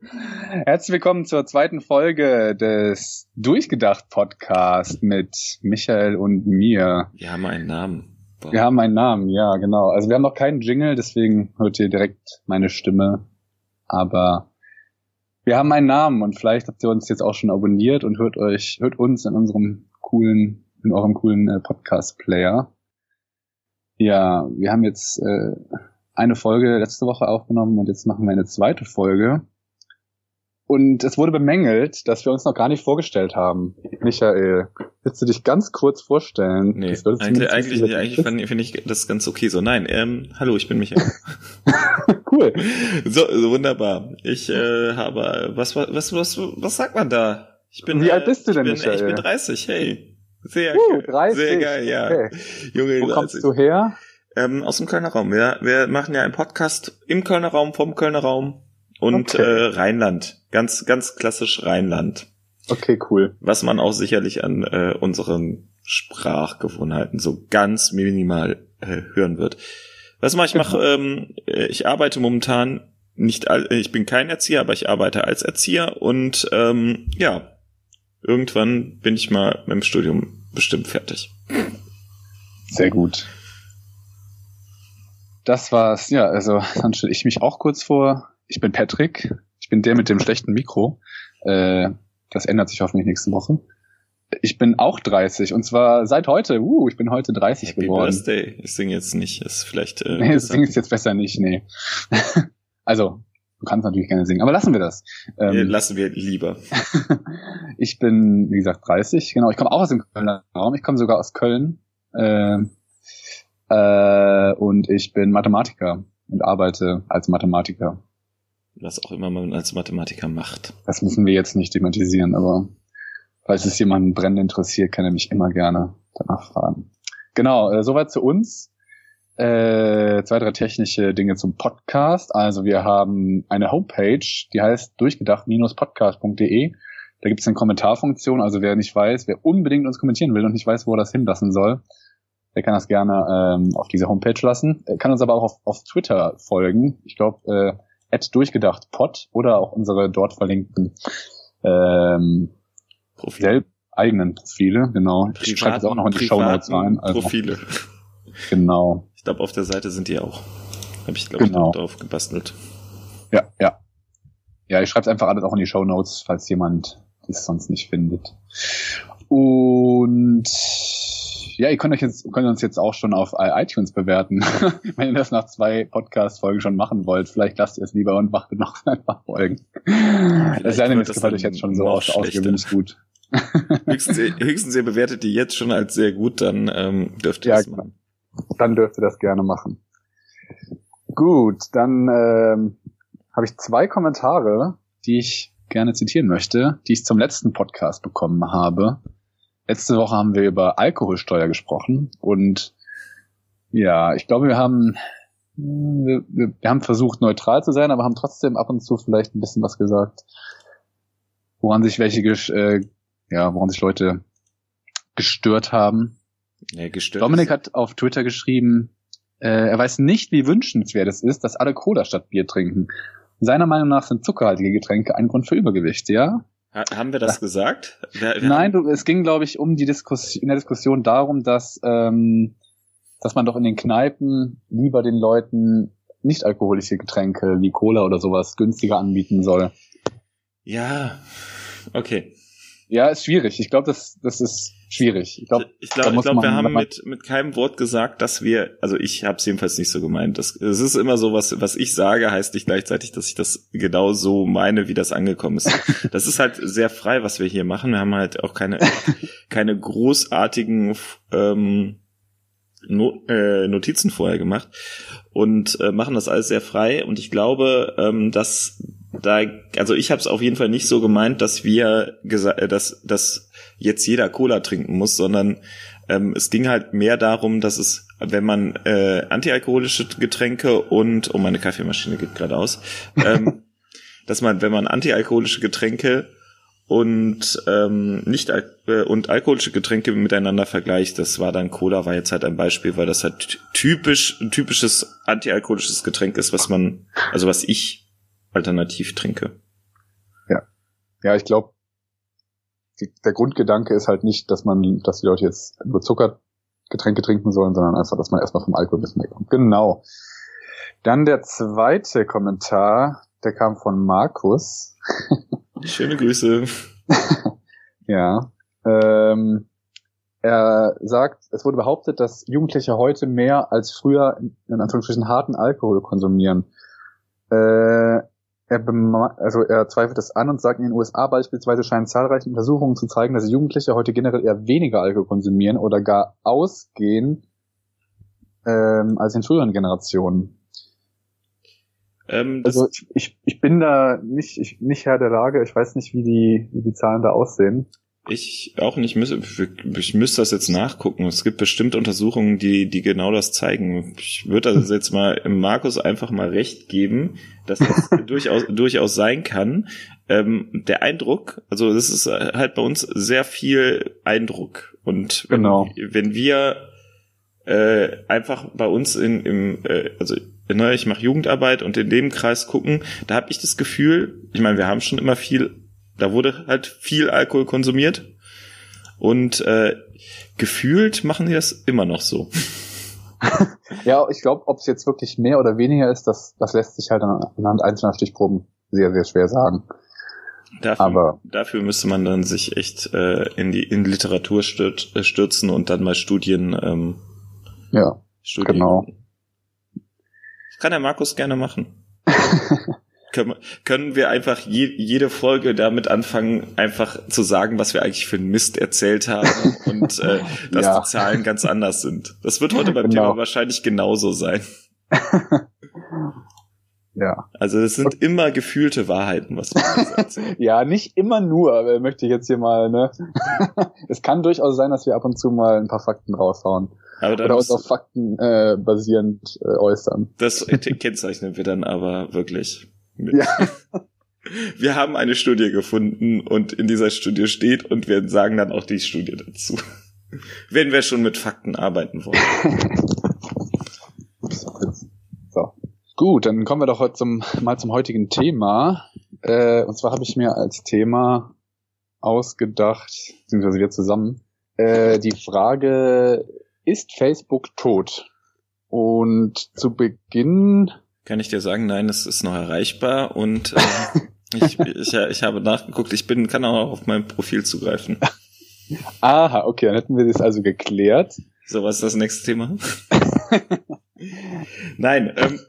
Herzlich willkommen zur zweiten Folge des Durchgedacht Podcast mit Michael und mir. Wir haben einen Namen. Boah. Wir haben einen Namen, ja, genau. Also wir haben noch keinen Jingle, deswegen hört ihr direkt meine Stimme. Aber wir haben einen Namen und vielleicht habt ihr uns jetzt auch schon abonniert und hört euch, hört uns in unserem coolen, in eurem coolen äh, Podcast-Player. Ja, wir haben jetzt äh, eine Folge letzte Woche aufgenommen und jetzt machen wir eine zweite Folge. Und es wurde bemängelt, dass wir uns noch gar nicht vorgestellt haben. Michael, willst du dich ganz kurz vorstellen? Nee, eigentlich, eigentlich, nicht, eigentlich finde ich das ganz okay so. Nein, ähm, hallo, ich bin Michael. cool. So, so, wunderbar. Ich äh, habe, was, was, was, was sagt man da? Ich bin, Wie alt bist du denn, ich bin, Michael? Ich bin 30, hey. Sehr, uh, 30. sehr geil, ja. Okay. Junge, Wo 30. kommst du her? Ähm, aus dem Kölner Raum. Wir, wir machen ja einen Podcast im Kölner Raum, vom Kölner Raum und okay. äh, Rheinland. Ganz, ganz klassisch Rheinland. Okay, cool. Was man auch sicherlich an äh, unseren Sprachgewohnheiten so ganz minimal äh, hören wird. Was mache ich? Mach, genau. ähm, äh, ich arbeite momentan nicht, all, ich bin kein Erzieher, aber ich arbeite als Erzieher und ähm, ja, irgendwann bin ich mal mit dem Studium bestimmt fertig. Sehr gut. Das war's. Ja, also dann stelle ich mich auch kurz vor. Ich bin Patrick. Ich bin der mit dem schlechten Mikro. Äh, das ändert sich hoffentlich nächste Woche. Ich bin auch 30 und zwar seit heute. Uh, ich bin heute 30 Happy geworden. Birthday. Ich singe jetzt nicht. Ist vielleicht. Äh, nee, das singst jetzt besser nicht. Nee. also du kannst natürlich gerne singen, aber lassen wir das. Ähm, lassen wir lieber. ich bin wie gesagt 30. Genau. Ich komme auch aus dem Kölner Raum. Ich komme sogar aus Köln. Äh, äh, und ich bin Mathematiker und arbeite als Mathematiker was auch immer man als Mathematiker macht. Das müssen wir jetzt nicht thematisieren, aber falls es jemanden brennend interessiert, kann er mich immer gerne danach fragen. Genau, äh, soweit zu uns. Äh, zwei, drei technische Dinge zum Podcast. Also wir haben eine Homepage, die heißt durchgedacht-podcast.de. Da gibt es eine Kommentarfunktion, also wer nicht weiß, wer unbedingt uns kommentieren will und nicht weiß, wo er das hinlassen soll, der kann das gerne ähm, auf diese Homepage lassen. Er kann uns aber auch auf, auf Twitter folgen. Ich glaube, äh, at durchgedacht pod oder auch unsere dort verlinkten ähm, Profile. eigenen Profile, genau. ich schreibe es auch noch in die Show Notes rein. Also, Profile. Genau. Ich glaube, auf der Seite sind die auch. Habe ich, glaube genau. ich, drauf gebastelt. Ja, ja. Ja, ich schreibe es einfach alles auch in die Show Notes, falls jemand es sonst nicht findet. Und ja, ihr könnt euch jetzt, könnt uns jetzt auch schon auf iTunes bewerten. Wenn ihr das nach zwei Podcast-Folgen schon machen wollt, vielleicht lasst ihr es lieber und macht noch ein paar Folgen. Vielleicht das ist das gefällt euch jetzt schon so aus, ausgewünscht gut. höchstens, ihr, höchstens ihr bewertet die jetzt schon als sehr gut, dann ähm, dürft ihr ja, das machen. Dann dürft ihr das gerne machen. Gut, dann ähm, habe ich zwei Kommentare, die ich gerne zitieren möchte, die ich zum letzten Podcast bekommen habe. Letzte Woche haben wir über Alkoholsteuer gesprochen und ja, ich glaube, wir haben wir, wir, wir haben versucht neutral zu sein, aber haben trotzdem ab und zu vielleicht ein bisschen was gesagt, woran sich welche äh, ja, woran sich Leute gestört haben. Ja, gestört Dominik hat auf Twitter geschrieben, äh, er weiß nicht, wie wünschenswert es ist, dass alle Cola statt Bier trinken. Seiner Meinung nach sind zuckerhaltige Getränke ein Grund für Übergewicht, ja? Haben wir das ja. gesagt? Wir, wir Nein, du, es ging, glaube ich, um die Diskussion, in der Diskussion darum, dass, ähm, dass man doch in den Kneipen lieber den Leuten nicht alkoholische Getränke wie Cola oder sowas günstiger anbieten soll. Ja, okay. Ja, ist schwierig. Ich glaube, das, das ist schwierig. Ich glaube, ich glaube, glaub, wir haben mit, mit keinem Wort gesagt, dass wir, also ich habe es jedenfalls nicht so gemeint. Das, es ist immer so, was, was ich sage, heißt nicht gleichzeitig, dass ich das genau so meine, wie das angekommen ist. das ist halt sehr frei, was wir hier machen. Wir haben halt auch keine, keine großartigen ähm, Not, äh, Notizen vorher gemacht und äh, machen das alles sehr frei. Und ich glaube, ähm, dass da, also ich habe es auf jeden Fall nicht so gemeint, dass wir gesagt, äh, dass, dass jetzt jeder Cola trinken muss, sondern ähm, es ging halt mehr darum, dass es, wenn man äh, antialkoholische Getränke und, oh meine Kaffeemaschine geht gerade aus, ähm, dass man, wenn man antialkoholische Getränke und ähm, nicht äh, und alkoholische Getränke miteinander vergleicht, das war dann Cola war jetzt halt ein Beispiel, weil das halt typisch ein typisches antialkoholisches Getränk ist, was man also was ich alternativ trinke. ja, ich glaube, der Grundgedanke ist halt nicht, dass man, dass die Leute jetzt nur Zuckergetränke trinken sollen, sondern einfach, dass man erstmal vom Alkohol ein bisschen wegkommt. Genau. Dann der zweite Kommentar, der kam von Markus. Schöne Grüße. ja. Ähm, er sagt, es wurde behauptet, dass Jugendliche heute mehr als früher in Anführungsstrichen harten Alkohol konsumieren. Äh, er, also er zweifelt es an und sagt, in den USA beispielsweise scheinen zahlreiche Untersuchungen zu zeigen, dass Jugendliche heute generell eher weniger Alkohol konsumieren oder gar ausgehen ähm, als in früheren Generationen. Ähm, also ich, ich, ich bin da nicht, ich, nicht Herr der Lage, ich weiß nicht, wie die, wie die Zahlen da aussehen. Ich auch nicht, ich müsste das jetzt nachgucken. Es gibt bestimmt Untersuchungen, die, die genau das zeigen. Ich würde das jetzt mal Markus einfach mal recht geben, dass das durchaus, durchaus sein kann. Ähm, der Eindruck, also das ist halt bei uns sehr viel Eindruck. Und wenn, genau. wenn wir äh, einfach bei uns in, im, äh, also ne, ich mache Jugendarbeit und in dem Kreis gucken, da habe ich das Gefühl, ich meine, wir haben schon immer viel da wurde halt viel Alkohol konsumiert und äh, gefühlt machen die das immer noch so. ja, ich glaube, ob es jetzt wirklich mehr oder weniger ist, das, das lässt sich halt anhand einzelner Stichproben sehr, sehr schwer sagen. Dafür, Aber dafür müsste man dann sich echt äh, in die in Literatur äh, stürzen und dann mal Studien. Ähm, ja, Studien. genau. Das kann der Markus gerne machen. können, können wir einfach je, jede Folge damit anfangen, einfach zu sagen, was wir eigentlich für einen Mist erzählt haben und äh, dass ja. die Zahlen ganz anders sind. Das wird heute beim genau. Thema wahrscheinlich genauso sein. ja. Also es sind immer gefühlte Wahrheiten, was wir erzählen. ja, nicht immer nur, möchte ich jetzt hier mal, ne? es kann durchaus sein, dass wir ab und zu mal ein paar Fakten raushauen. Oder uns auf Fakten äh, basierend äh, äußern. Das kennzeichnen wir dann aber wirklich. Ja. Wir haben eine Studie gefunden und in dieser Studie steht und wir sagen dann auch die Studie dazu. Wenn wir schon mit Fakten arbeiten wollen. So. Gut, dann kommen wir doch heute zum, mal zum heutigen Thema. Äh, und zwar habe ich mir als Thema ausgedacht, beziehungsweise wir zusammen, äh, die Frage, ist Facebook tot? Und zu Beginn kann ich dir sagen, nein, es ist noch erreichbar und äh, ich, ich, ich habe nachgeguckt, ich bin, kann auch auf mein Profil zugreifen. Aha, okay, dann hätten wir das also geklärt. So, was ist das nächste Thema? nein, ähm,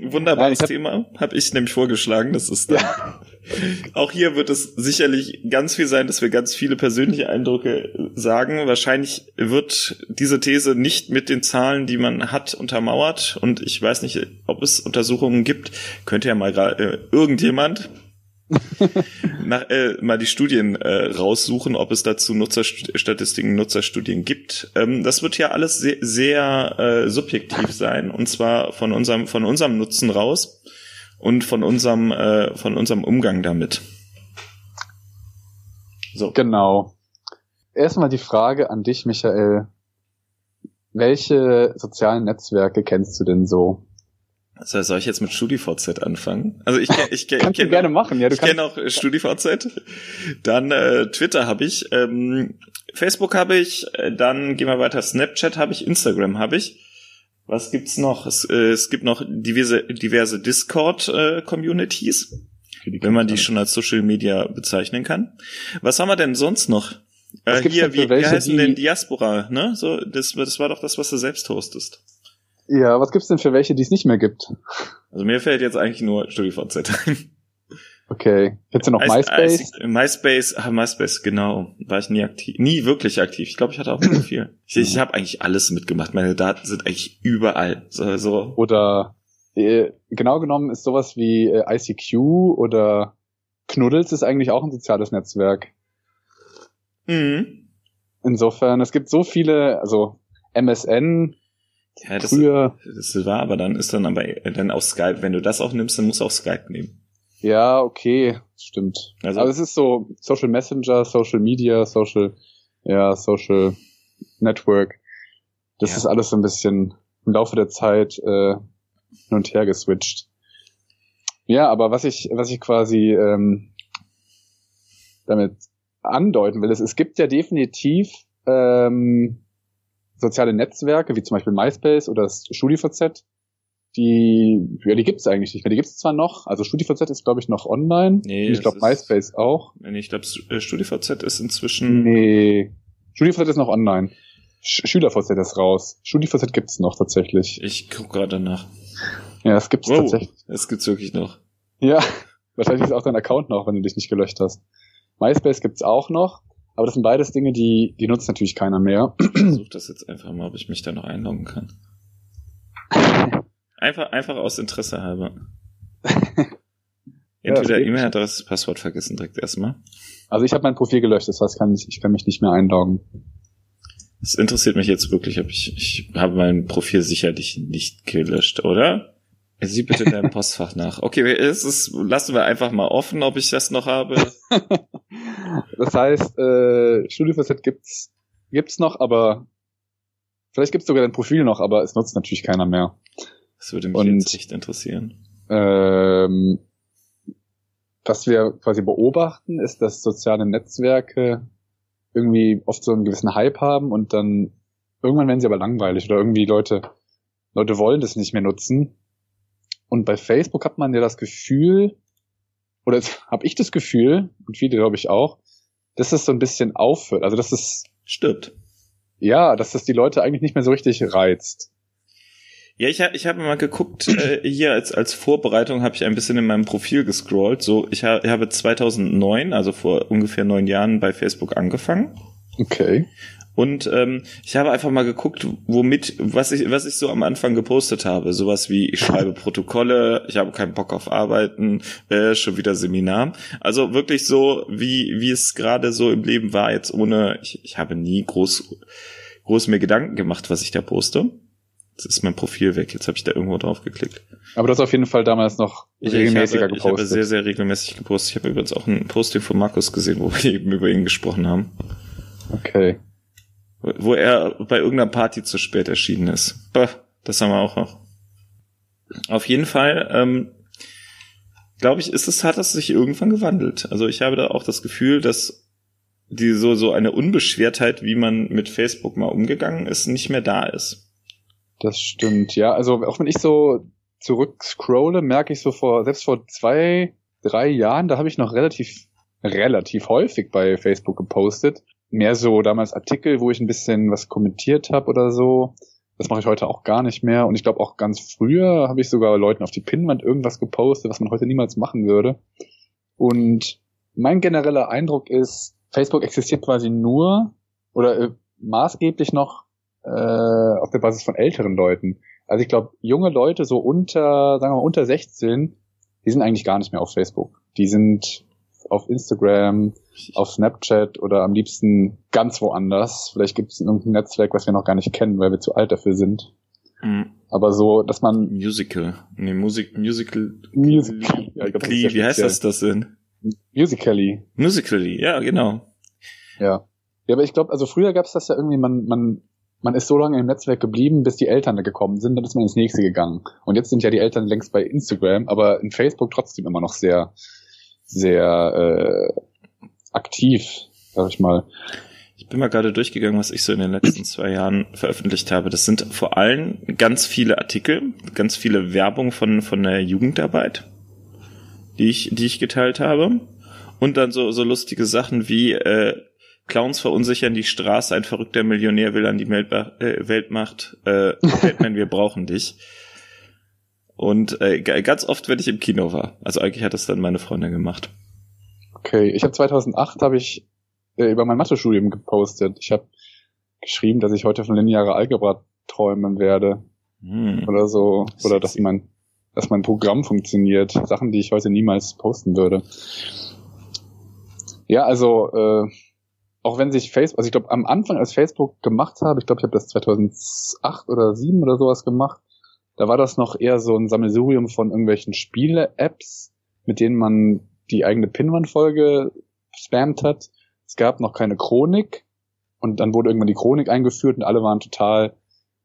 Wunderbares Nein, Thema, habe ich nämlich vorgeschlagen. Das ist. Ja. Auch hier wird es sicherlich ganz viel sein, dass wir ganz viele persönliche Eindrücke sagen. Wahrscheinlich wird diese These nicht mit den Zahlen, die man hat, untermauert. Und ich weiß nicht, ob es Untersuchungen gibt. Könnte ja mal äh, irgendjemand nach, äh, mal die Studien äh, raussuchen, ob es dazu Nutzerstatistiken, Nutzerstudien gibt. Ähm, das wird ja alles sehr, sehr äh, subjektiv sein und zwar von unserem von unserem Nutzen raus und von unserem äh, von unserem Umgang damit. So. Genau. Erstmal die Frage an dich, Michael. Welche sozialen Netzwerke kennst du denn so? Also soll ich jetzt mit StudiVZ anfangen? Also ich kenne ich, kenn, ich kenn, gerne machen, ja. Du ich kenne auch StudiVZ. Dann äh, Twitter habe ich, ähm, Facebook habe ich, äh, dann gehen wir weiter. Snapchat habe ich, Instagram habe ich. Was gibt's noch? Es, äh, es gibt noch diverse, diverse Discord-Communities, äh, wenn man die schon als Social Media bezeichnen kann. Was haben wir denn sonst noch? Äh, hier, wie, wie heißen denn Diaspora? Ne? So, das, das war doch das, was du selbst hostest. Ja, was gibt's denn für welche, die es nicht mehr gibt? Also mir fällt jetzt eigentlich nur StudiVZ ein. Okay. Jetzt du noch MySpace? MySpace, ah, MySpace, genau. War ich nie aktiv, nie wirklich aktiv. Ich glaube, ich hatte auch nicht viel. Ich, ich habe eigentlich alles mitgemacht. Meine Daten sind eigentlich überall. So, so. Oder äh, genau genommen ist sowas wie äh, ICQ oder Knuddels ist eigentlich auch ein soziales Netzwerk. Mhm. Insofern, es gibt so viele, also MSN, ja, das, Früher, das war, aber dann ist dann aber dann auch Skype. Wenn du das auch nimmst, dann musst du auch Skype nehmen. Ja, okay, stimmt. Also, aber es ist so Social Messenger, Social Media, Social, ja, Social Network. Das ja. ist alles so ein bisschen im Laufe der Zeit äh, hin und her geswitcht. Ja, aber was ich, was ich quasi ähm, damit andeuten will, ist, es gibt ja definitiv ähm, soziale Netzwerke, wie zum Beispiel MySpace oder das StudiVZ, die, ja, die gibt's eigentlich nicht mehr. Die gibt's zwar noch, also StudiVZ ist, glaube ich, noch online. Nee, ich glaube, MySpace auch. Nee, ich glaube, äh, StudiVZ ist inzwischen. Nee. StudiVZ ist noch online. Sch SchülerVZ ist raus. StudiVZ gibt's noch tatsächlich. Ich guck gerade nach. Ja, es gibt's wow, tatsächlich. Es gibt's wirklich noch. Ja, wahrscheinlich ist auch dein Account noch, wenn du dich nicht gelöscht hast. MySpace gibt's auch noch, aber das sind beides Dinge, die, die nutzt natürlich keiner mehr. Ich versuche das jetzt einfach mal, ob ich mich da noch einloggen kann. Einfach, einfach aus Interesse halber. Entweder ja, E-Mail-Adresse, Passwort vergessen direkt erstmal. Also ich habe mein Profil gelöscht, das heißt, kann ich, ich kann mich nicht mehr einloggen. Das interessiert mich jetzt wirklich, ob ich, ich habe mein Profil sicherlich nicht gelöscht, oder? Sieh bitte in deinem Postfach nach. Okay, es ist, lassen wir einfach mal offen, ob ich das noch habe. Das heißt, äh, StudioVZ gibt's, gibt's noch, aber vielleicht gibt's sogar dein Profil noch, aber es nutzt natürlich keiner mehr. Das würde mich Und, jetzt echt interessieren. Ähm, was wir quasi beobachten, ist, dass soziale Netzwerke irgendwie oft so einen gewissen Hype haben und dann irgendwann werden sie aber langweilig oder irgendwie Leute, Leute wollen das nicht mehr nutzen. Und bei Facebook hat man ja das Gefühl, oder habe ich das Gefühl, und viele glaube ich auch, dass es so ein bisschen aufhört. Also dass es stirbt. Ja, dass das die Leute eigentlich nicht mehr so richtig reizt. Ja, ich habe ich hab mal geguckt, äh, hier als, als Vorbereitung habe ich ein bisschen in meinem Profil gescrollt. So, ich, ha, ich habe 2009, also vor ungefähr neun Jahren bei Facebook angefangen. Okay. Und ähm, ich habe einfach mal geguckt, womit, was ich, was ich so am Anfang gepostet habe. Sowas wie, ich schreibe Protokolle, ich habe keinen Bock auf Arbeiten, äh, schon wieder Seminar. Also wirklich so, wie, wie es gerade so im Leben war, jetzt ohne, ich, ich habe nie groß, groß mir Gedanken gemacht, was ich da poste. Jetzt ist mein Profil weg. Jetzt habe ich da irgendwo drauf geklickt. Aber du hast auf jeden Fall damals noch regelmäßiger ich habe, gepostet. Ich habe sehr, sehr regelmäßig gepostet. Ich habe übrigens auch ein Posting von Markus gesehen, wo wir eben über ihn gesprochen haben. Okay. Wo er bei irgendeiner Party zu spät erschienen ist. Bah, das haben wir auch noch. Auf jeden Fall, ähm, glaube ich, ist es, hat es sich irgendwann gewandelt. Also ich habe da auch das Gefühl, dass die so, so eine Unbeschwertheit, wie man mit Facebook mal umgegangen ist, nicht mehr da ist. Das stimmt, ja. Also auch wenn ich so zurück scrolle, merke ich so vor, selbst vor zwei, drei Jahren, da habe ich noch relativ, relativ häufig bei Facebook gepostet. Mehr so damals Artikel, wo ich ein bisschen was kommentiert habe oder so. Das mache ich heute auch gar nicht mehr. Und ich glaube auch ganz früher habe ich sogar Leuten auf die Pinnwand irgendwas gepostet, was man heute niemals machen würde. Und mein genereller Eindruck ist, Facebook existiert quasi nur oder äh, maßgeblich noch äh, auf der Basis von älteren Leuten. Also ich glaube, junge Leute so unter, sagen wir mal unter 16, die sind eigentlich gar nicht mehr auf Facebook. Die sind auf Instagram, auf Snapchat oder am liebsten ganz woanders. Vielleicht gibt es irgendein Netzwerk, was wir noch gar nicht kennen, weil wir zu alt dafür sind. Mhm. Aber so, dass man Musical, nee, Musik, Musical, Musical, ja, ich glaub, wie, wie heißt das das denn? Musically. Musically, ja, genau. Ja. Ja, aber ich glaube, also früher gab es das ja irgendwie, man, man man ist so lange im Netzwerk geblieben, bis die Eltern da gekommen sind, dann ist man ins nächste gegangen. Und jetzt sind ja die Eltern längst bei Instagram, aber in Facebook trotzdem immer noch sehr, sehr äh, aktiv, sag ich mal. Ich bin mal gerade durchgegangen, was ich so in den letzten zwei Jahren veröffentlicht habe. Das sind vor allem ganz viele Artikel, ganz viele Werbung von, von der Jugendarbeit, die ich, die ich geteilt habe. Und dann so, so lustige Sachen wie äh, Clowns verunsichern die Straße, ein verrückter Millionär will an die äh, Weltmacht. Äh, Batman, wir brauchen dich. Und äh, ganz oft, wenn ich im Kino war. Also eigentlich hat das dann meine Freundin gemacht. Okay, ich habe 2008 habe ich äh, über mein Mathe-Studium gepostet. Ich habe geschrieben, dass ich heute von linearer Algebra träumen werde. Hm. Oder so. Oder dass mein, dass mein Programm funktioniert. Sachen, die ich heute niemals posten würde. Ja, also äh, auch wenn sich Facebook, also ich glaube am Anfang, als Facebook gemacht habe, ich glaube, ich habe das 2008 oder 2007 oder sowas gemacht, da war das noch eher so ein Sammelsurium von irgendwelchen Spiele-Apps, mit denen man die eigene Pinwand-Folge spammt hat. Es gab noch keine Chronik und dann wurde irgendwann die Chronik eingeführt und alle waren total,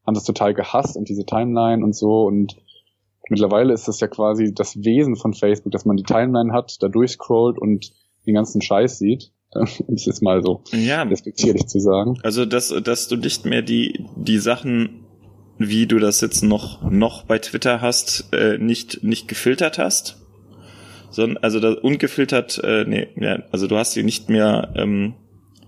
haben das total gehasst und diese Timeline und so und mittlerweile ist das ja quasi das Wesen von Facebook, dass man die Timeline hat, da durchscrollt und den ganzen Scheiß sieht. Um es jetzt mal so ja, respektierlich zu sagen. Also, dass, dass du nicht mehr die, die Sachen, wie du das jetzt noch, noch bei Twitter hast, äh, nicht, nicht gefiltert hast. Sondern, also das ungefiltert, äh, nee, ja, also du hast sie nicht mehr ähm,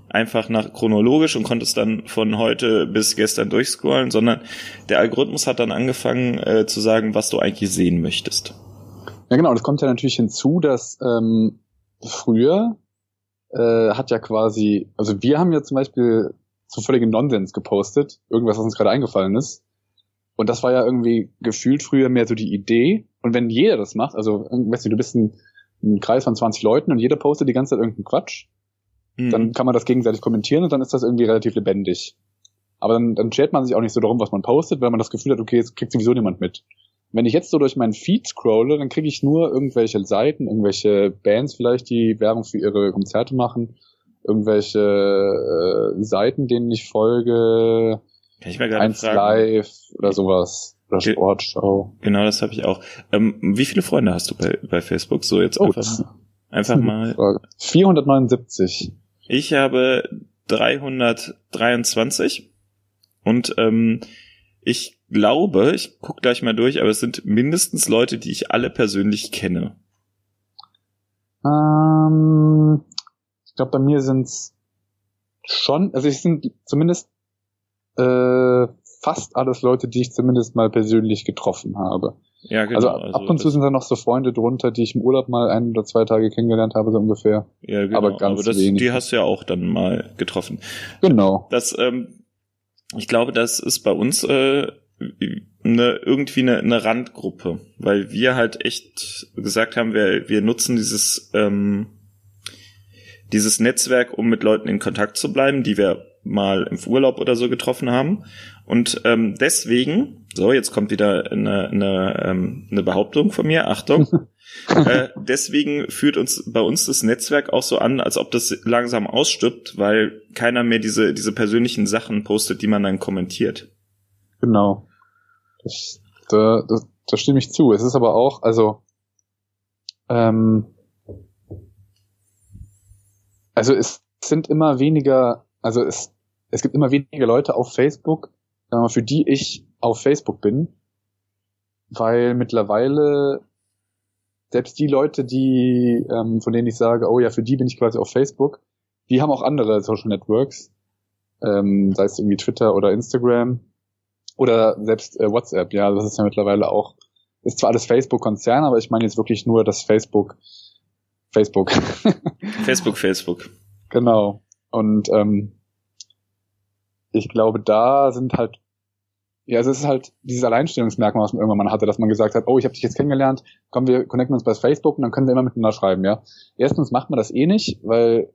einfach nach chronologisch und konntest dann von heute bis gestern durchscrollen, sondern der Algorithmus hat dann angefangen äh, zu sagen, was du eigentlich sehen möchtest. Ja, genau. Das kommt ja natürlich hinzu, dass ähm, früher äh, hat ja quasi, also wir haben ja zum Beispiel so völligen Nonsens gepostet, irgendwas, was uns gerade eingefallen ist. Und das war ja irgendwie gefühlt früher mehr so die Idee. Und wenn jeder das macht, also weißt du, du bist ein, ein Kreis von 20 Leuten und jeder postet die ganze Zeit irgendeinen Quatsch, mhm. dann kann man das gegenseitig kommentieren und dann ist das irgendwie relativ lebendig. Aber dann, dann schert man sich auch nicht so darum, was man postet, weil man das Gefühl hat, okay, jetzt kriegt sowieso niemand mit. Wenn ich jetzt so durch meinen Feed scrolle, dann kriege ich nur irgendwelche Seiten, irgendwelche Bands vielleicht, die Werbung für ihre Konzerte machen, irgendwelche äh, Seiten, denen ich folge, Kann ich mir gerade eins fragen. live oder sowas. Oder Ge- Sportschau. Genau, das habe ich auch. Ähm, wie viele Freunde hast du bei, bei Facebook? So jetzt Oh, einfach, einfach mal. Frage. 479. Ich habe 323 und ähm, ich glaube, ich guck gleich mal durch, aber es sind mindestens Leute, die ich alle persönlich kenne. Ähm, ich glaube, bei mir sind's schon, also es sind zumindest äh, fast alles Leute, die ich zumindest mal persönlich getroffen habe. Ja, genau. also ab und zu sind da noch so Freunde drunter, die ich im Urlaub mal ein oder zwei Tage kennengelernt habe, so ungefähr. ja, genau, aber ganz das, wenig. die hast du ja auch dann mal getroffen. Genau. Das, ähm, ich glaube, das ist bei uns äh, eine, irgendwie eine, eine Randgruppe, weil wir halt echt gesagt haben, wir, wir nutzen dieses, ähm, dieses Netzwerk, um mit Leuten in Kontakt zu bleiben, die wir mal im Urlaub oder so getroffen haben. Und ähm, deswegen, so, jetzt kommt wieder eine, eine, ähm, eine Behauptung von mir, Achtung. äh, deswegen führt uns bei uns das Netzwerk auch so an, als ob das langsam ausstirbt, weil keiner mehr diese, diese persönlichen Sachen postet, die man dann kommentiert. Genau. Das, da, da, da stimme ich zu. Es ist aber auch, also, ähm, also es sind immer weniger, also es, es gibt immer weniger Leute auf Facebook, für die ich auf Facebook bin, weil mittlerweile selbst die Leute, die, ähm, von denen ich sage, oh ja, für die bin ich quasi auf Facebook, die haben auch andere Social Networks, ähm, sei es irgendwie Twitter oder Instagram oder selbst äh, WhatsApp, ja, das ist ja mittlerweile auch, ist zwar alles Facebook-Konzern, aber ich meine jetzt wirklich nur das Facebook, Facebook. Facebook, Facebook. Genau. Und ähm, ich glaube, da sind halt, ja, es ist halt dieses Alleinstellungsmerkmal, was man irgendwann mal hatte, dass man gesagt hat, oh, ich habe dich jetzt kennengelernt, komm, wir connecten uns bei Facebook und dann können wir immer miteinander schreiben, ja. Erstens macht man das eh nicht, weil,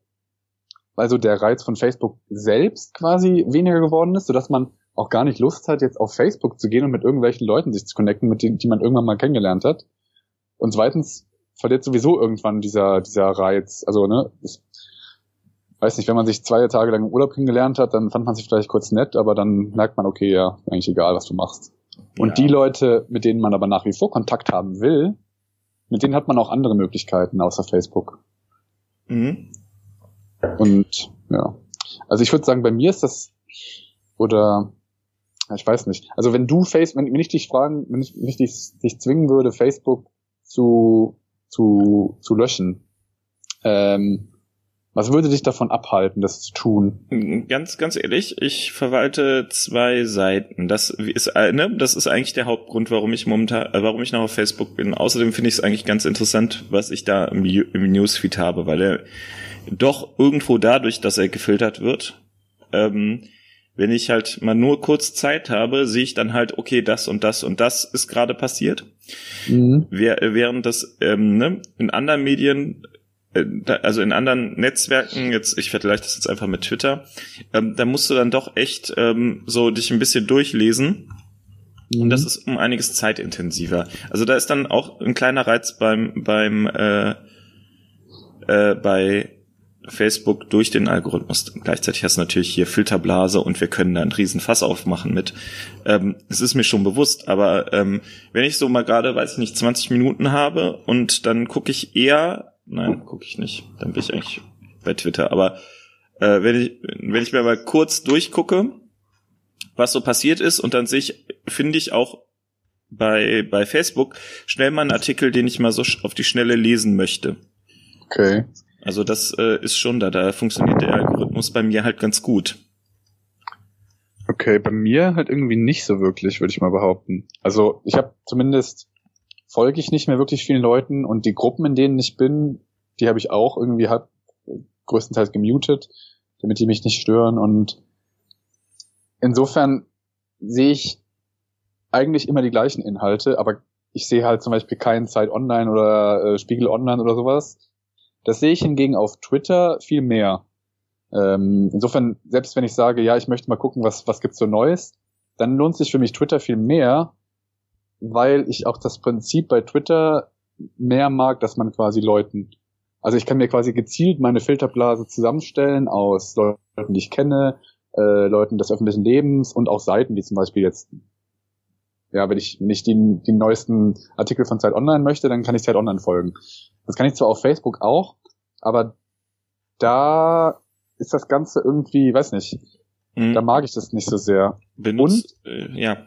weil so der Reiz von Facebook selbst quasi weniger geworden ist, sodass man auch gar nicht Lust hat, jetzt auf Facebook zu gehen und mit irgendwelchen Leuten sich zu connecten, mit denen, die man irgendwann mal kennengelernt hat. Und zweitens verliert sowieso irgendwann dieser, dieser Reiz. Also, ne, ich weiß nicht, wenn man sich zwei Tage lang im Urlaub kennengelernt hat, dann fand man sich vielleicht kurz nett, aber dann merkt man, okay, ja, eigentlich egal, was du machst. Und Ja. die Leute, mit denen man aber nach wie vor Kontakt haben will, mit denen hat man auch andere Möglichkeiten außer Facebook. Mhm. Und ja, also ich würde sagen, bei mir ist das oder ich weiß nicht. Also wenn du Face, wenn, wenn ich dich fragen, wenn ich, wenn ich dich, dich zwingen würde, Facebook zu zu zu löschen, ähm, was würde dich davon abhalten, das zu tun? Ganz, ganz ehrlich, ich verwalte zwei Seiten. Das ist, äh, ne, das ist eigentlich der Hauptgrund, warum ich momentan, äh, warum ich noch auf Facebook bin. Außerdem finde ich es eigentlich ganz interessant, was ich da im, im Newsfeed habe, weil er doch irgendwo dadurch, dass er gefiltert wird, ähm, wenn ich halt mal nur kurz Zeit habe, sehe ich dann halt, okay, das und das und das ist gerade passiert. Mhm. Während das ähm, ne, in anderen Medien, also in anderen Netzwerken, jetzt ich vergleiche das jetzt einfach mit Twitter, ähm, da musst du dann doch echt ähm, so dich ein bisschen durchlesen und Mhm. das ist um einiges zeitintensiver. Also da ist dann auch ein kleiner Reiz beim beim äh, äh, bei Facebook durch den Algorithmus. Gleichzeitig hast du natürlich hier Filterblase und wir können da einen riesen Fass aufmachen mit. Ähm, es ist mir schon bewusst, aber ähm, wenn ich so mal gerade, weiß ich nicht, 20 Minuten habe und dann gucke ich eher Nein, gucke ich nicht. Dann bin ich eigentlich bei Twitter. Aber äh, wenn ich wenn ich mir mal kurz durchgucke, was so passiert ist und dann sehe ich, finde ich auch bei bei Facebook schnell mal einen Artikel, den ich mal so auf die Schnelle lesen möchte. Okay. Also das äh, ist schon da. Da funktioniert der Algorithmus bei mir halt ganz gut. Okay, bei mir halt irgendwie nicht so wirklich, würde ich mal behaupten. Also ich habe zumindest folge ich nicht mehr wirklich vielen Leuten und die Gruppen, in denen ich bin, die habe ich auch irgendwie halt größtenteils gemutet, damit die mich nicht stören und insofern sehe ich eigentlich immer die gleichen Inhalte, aber ich sehe halt zum Beispiel keinen Zeit Online oder äh, Spiegel Online oder sowas. Das sehe ich hingegen auf Twitter viel mehr. Ähm, insofern, selbst wenn ich sage, ja, ich möchte mal gucken, was, was gibt's so Neues, dann lohnt sich für mich Twitter viel mehr, weil ich auch das Prinzip bei Twitter mehr mag, dass man quasi Leuten, also ich kann mir quasi gezielt meine Filterblase zusammenstellen aus Leuten, die ich kenne, äh, Leuten des öffentlichen Lebens und auch Seiten, wie zum Beispiel jetzt, ja, wenn ich, ich die, die neuesten Artikel von Zeit Online möchte, dann kann ich Zeit Online folgen. Das kann ich zwar auf Facebook auch, aber da ist das Ganze irgendwie, weiß nicht, mhm. da mag ich das nicht so sehr. Benutzt, und, äh, ja.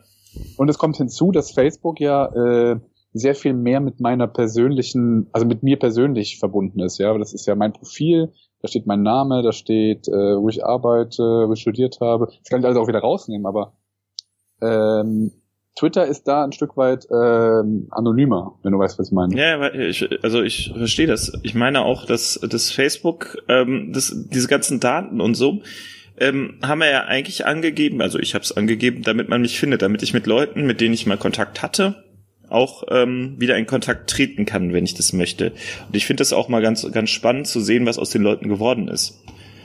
Und es kommt hinzu, dass Facebook ja äh, sehr viel mehr mit meiner persönlichen, also mit mir persönlich verbunden ist, ja. Das ist ja mein Profil, da steht mein Name, da steht, äh, wo ich arbeite, wo ich studiert habe. Das kann ich also auch wieder rausnehmen, aber ähm, Twitter ist da ein Stück weit ähm, anonymer, wenn du weißt, was ich meine. Ja, ich, also ich verstehe das. Ich meine auch, dass das Facebook, ähm, das, diese ganzen Daten und so, ähm, haben wir ja eigentlich angegeben, also ich habe es angegeben, damit man mich findet, damit ich mit Leuten, mit denen ich mal Kontakt hatte, auch ähm, wieder in Kontakt treten kann, wenn ich das möchte. Und ich finde das auch mal ganz, ganz spannend zu sehen, was aus den Leuten geworden ist.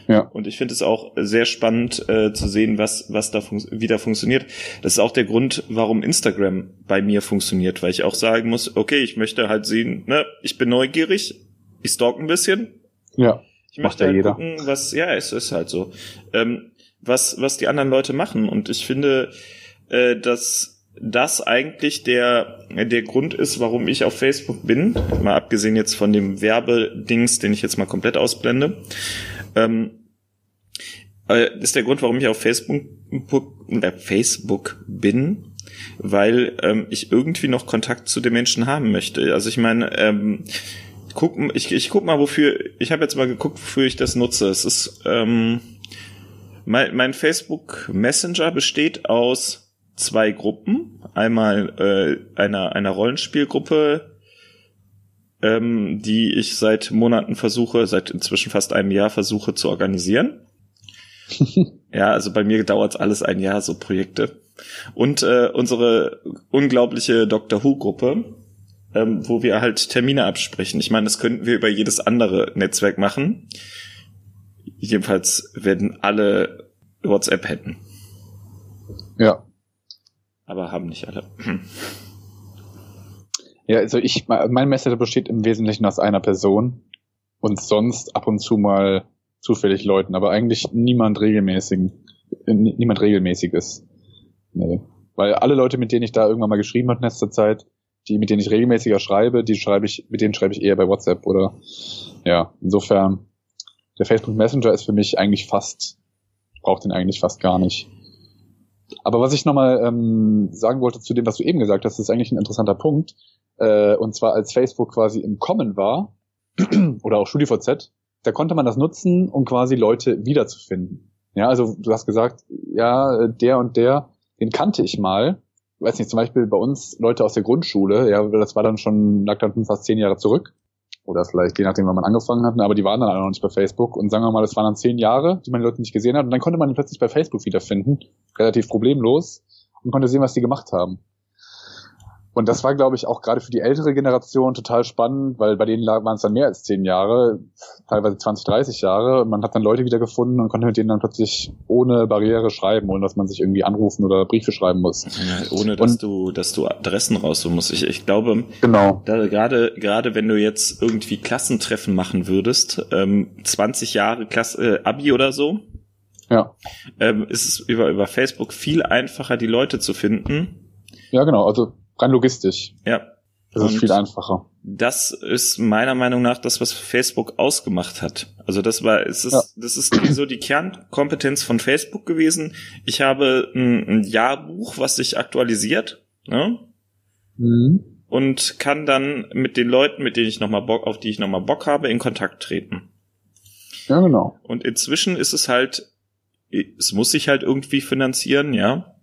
Ja. Und ich finde es auch sehr spannend äh, zu sehen, was, was da wieder funktioniert. Das ist auch der Grund, warum Instagram bei mir funktioniert, weil ich auch sagen muss, okay, ich möchte halt sehen, ne, ich bin neugierig, ich stalk ein bisschen. Ja. Ich möchte halt jeder. gucken, was, ja, es ist halt so, ähm, was, was die anderen Leute machen. Und ich finde, äh, dass das eigentlich der, der Grund ist, warum ich auf Facebook bin, mal abgesehen jetzt von dem Werbedings, den ich jetzt mal komplett ausblende. Ähm, äh, ist der Grund, warum ich auf Facebook, äh, Facebook bin, weil ähm, ich irgendwie noch Kontakt zu den Menschen haben möchte. Also ich meine, ähm, guck, ich, ich guck mal, wofür, ich habe jetzt mal geguckt, wofür ich das nutze. Es ist, ähm, mein, mein Facebook Messenger besteht aus zwei Gruppen. Einmal äh, einer, einer Rollenspielgruppe, ähm, die ich seit Monaten versuche, seit inzwischen fast einem Jahr versuche zu organisieren. ja, also bei mir dauert alles ein Jahr, so Projekte. Und äh, unsere unglaubliche Doctor Who-Gruppe, ähm, wo wir halt Termine absprechen. Ich meine, das könnten wir über jedes andere Netzwerk machen. Jedenfalls werden alle WhatsApp hätten. Ja. Aber haben nicht alle. Ja, also ich, mein Messenger besteht im Wesentlichen aus einer Person und sonst ab und zu mal zufällig Leuten, aber eigentlich niemand regelmäßig, niemand regelmäßiges. Nee. Weil alle Leute, mit denen ich da irgendwann mal geschrieben habe in letzter Zeit, die, mit denen ich regelmäßiger schreibe, die schreibe ich, mit denen schreibe ich eher bei WhatsApp oder, ja, insofern, der Facebook Messenger ist für mich eigentlich fast, braucht den eigentlich fast gar nicht. Aber was ich nochmal ähm, sagen wollte zu dem, was du eben gesagt hast, ist eigentlich ein interessanter Punkt. Äh, und zwar als Facebook quasi im Kommen war, oder auch StudiVZ, da konnte man das nutzen, um quasi Leute wiederzufinden. Ja, also du hast gesagt, ja, der und der, den kannte ich mal. Weiß nicht, zum Beispiel bei uns Leute aus der Grundschule, ja, das war dann schon, lag dann fast zehn Jahre zurück. Oder vielleicht je nachdem, wann man angefangen hat, aber die waren dann alle noch nicht bei Facebook. Und sagen wir mal, das waren dann zehn Jahre, die man die Leute nicht gesehen hat. Und dann konnte man ihn plötzlich bei Facebook wiederfinden. Relativ problemlos. Und konnte sehen, was die gemacht haben. Und das war, glaube ich, auch gerade für die ältere Generation total spannend, weil bei denen waren es dann mehr als zehn Jahre, teilweise 20, 30 Jahre. Und man hat dann Leute wiedergefunden und konnte mit denen dann plötzlich ohne Barriere schreiben, ohne dass man sich irgendwie anrufen oder Briefe schreiben muss. Ja, ohne dass und, du, dass du Adressen raussuchen musst. Ich, ich glaube, genau. gerade, gerade wenn du jetzt irgendwie Klassentreffen machen würdest, ähm, 20 Jahre Klasse, äh, Abi oder so, ja. ähm, ist es über, über Facebook viel einfacher, die Leute zu finden. Ja, genau. Also rein logistisch. Ja. Das ist viel einfacher. Das ist meiner Meinung nach das, was Facebook ausgemacht hat. Also das war, es ist, ja. das ist so die Kernkompetenz von Facebook gewesen. Ich habe ein, ein Jahrbuch, was sich aktualisiert, ne? Mhm. Und kann dann mit den Leuten, mit denen ich nochmal Bock, auf die ich nochmal Bock habe, in Kontakt treten. Ja, genau. Und inzwischen ist es halt, es muss sich halt irgendwie finanzieren, ja.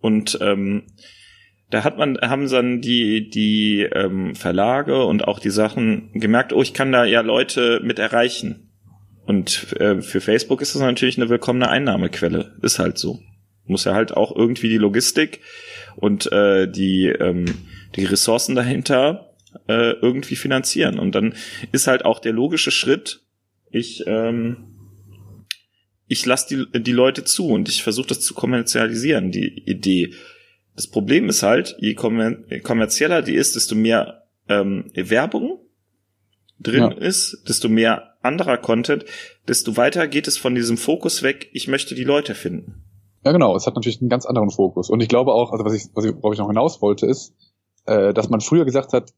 Und ähm, da hat man, haben dann die, die ähm, Verlage und auch die Sachen gemerkt, oh, ich kann da ja Leute mit erreichen. Und äh, für Facebook ist das natürlich eine willkommene Einnahmequelle. Ist halt so. Muss ja halt auch irgendwie die Logistik und äh, die, ähm, die Ressourcen dahinter äh, irgendwie finanzieren. Und dann ist halt auch der logische Schritt, ich, ähm, ich lasse die, die Leute zu und ich versuche das zu kommerzialisieren, die Idee. Das Problem ist halt, je kommerzieller die ist, desto mehr ähm, Werbung drin ja. ist, desto mehr anderer Content, desto weiter geht es von diesem Fokus weg, ich möchte die Leute finden. Ja, genau, es hat natürlich einen ganz anderen Fokus. Und ich glaube auch, also was ich, was ich, worauf ich noch hinaus wollte, ist, äh, dass man früher gesagt hat,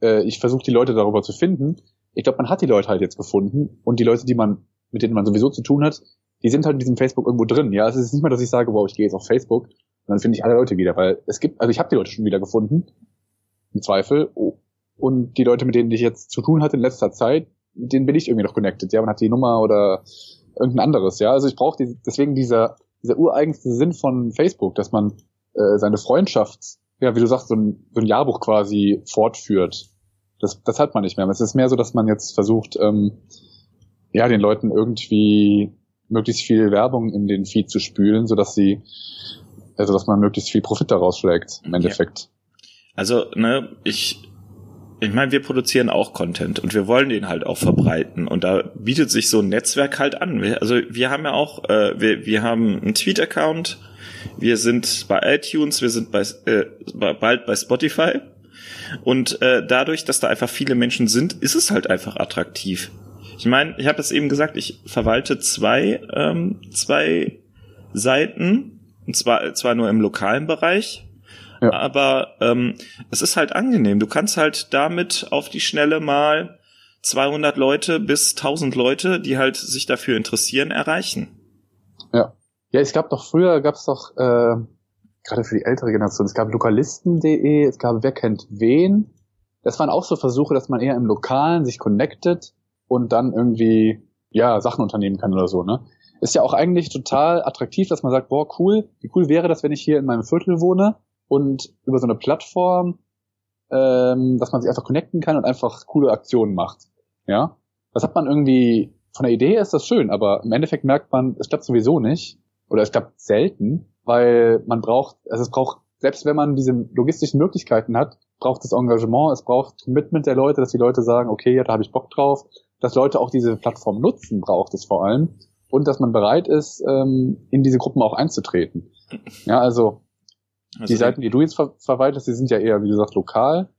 äh, ich versuche die Leute darüber zu finden. Ich glaube, man hat die Leute halt jetzt gefunden und die Leute, die man, mit denen man sowieso zu tun hat, die sind halt in diesem Facebook irgendwo drin. Ja, es ist nicht mal, dass ich sage, wow, ich gehe jetzt auf Facebook, dann finde ich alle Leute wieder, weil es gibt, also ich habe die Leute schon wieder gefunden, im Zweifel. Und die Leute, mit denen ich jetzt zu tun hatte in letzter Zeit, mit denen bin ich irgendwie noch connected. Ja, man hat die Nummer oder irgendein anderes. Ja, also ich brauche die, deswegen dieser dieser ureigenste Sinn von Facebook, dass man äh, seine Freundschaft, ja, wie du sagst, so ein, so ein Jahrbuch quasi fortführt. Das, das hat man nicht mehr. Es ist mehr so, dass man jetzt versucht, ähm, ja, den Leuten irgendwie möglichst viel Werbung in den Feed zu spülen, so dass sie also dass man möglichst viel Profit daraus schlägt im Endeffekt. Ja. Also, ne, ich ich meine, wir produzieren auch Content und wir wollen den halt auch verbreiten und da bietet sich so ein Netzwerk halt an. Also wir haben ja auch, äh, wir, wir haben einen Tweet-Account, wir sind bei iTunes, wir sind bei, äh, bald bei Spotify und äh, dadurch, dass da einfach viele Menschen sind, ist es halt einfach attraktiv. Ich meine, ich habe es eben gesagt, ich verwalte zwei, ähm, zwei Seiten und zwar, zwar nur im lokalen Bereich, ja. aber ähm, es ist halt angenehm. Du kannst halt damit auf die Schnelle mal 200 Leute bis 1000 Leute, die halt sich dafür interessieren, erreichen. Ja. Ja, es gab doch früher, gab es doch, äh, gerade für die ältere Generation, es gab lokalisten.de, es gab Wer kennt wen. Das waren auch so Versuche, dass man eher im Lokalen sich connectet und dann irgendwie, ja, Sachen unternehmen kann oder so, ne? Ist ja auch eigentlich total attraktiv, dass man sagt, boah, cool, wie cool wäre das, wenn ich hier in meinem Viertel wohne und über so eine Plattform, ähm, dass man sich einfach connecten kann und einfach coole Aktionen macht. Ja, das hat man irgendwie, von der Idee ist das schön, aber im Endeffekt merkt man, es klappt sowieso nicht oder es klappt selten, weil man braucht, also es braucht, selbst wenn man diese logistischen Möglichkeiten hat, braucht es Engagement, es braucht Commitment der Leute, dass die Leute sagen, okay, ja, da habe ich Bock drauf, dass Leute auch diese Plattform nutzen, braucht es vor allem und dass man bereit ist, ähm, in diese Gruppen auch einzutreten. Ja, also, also die Seiten, die du jetzt ver verwaltest, die sind ja eher, wie gesagt, lokal.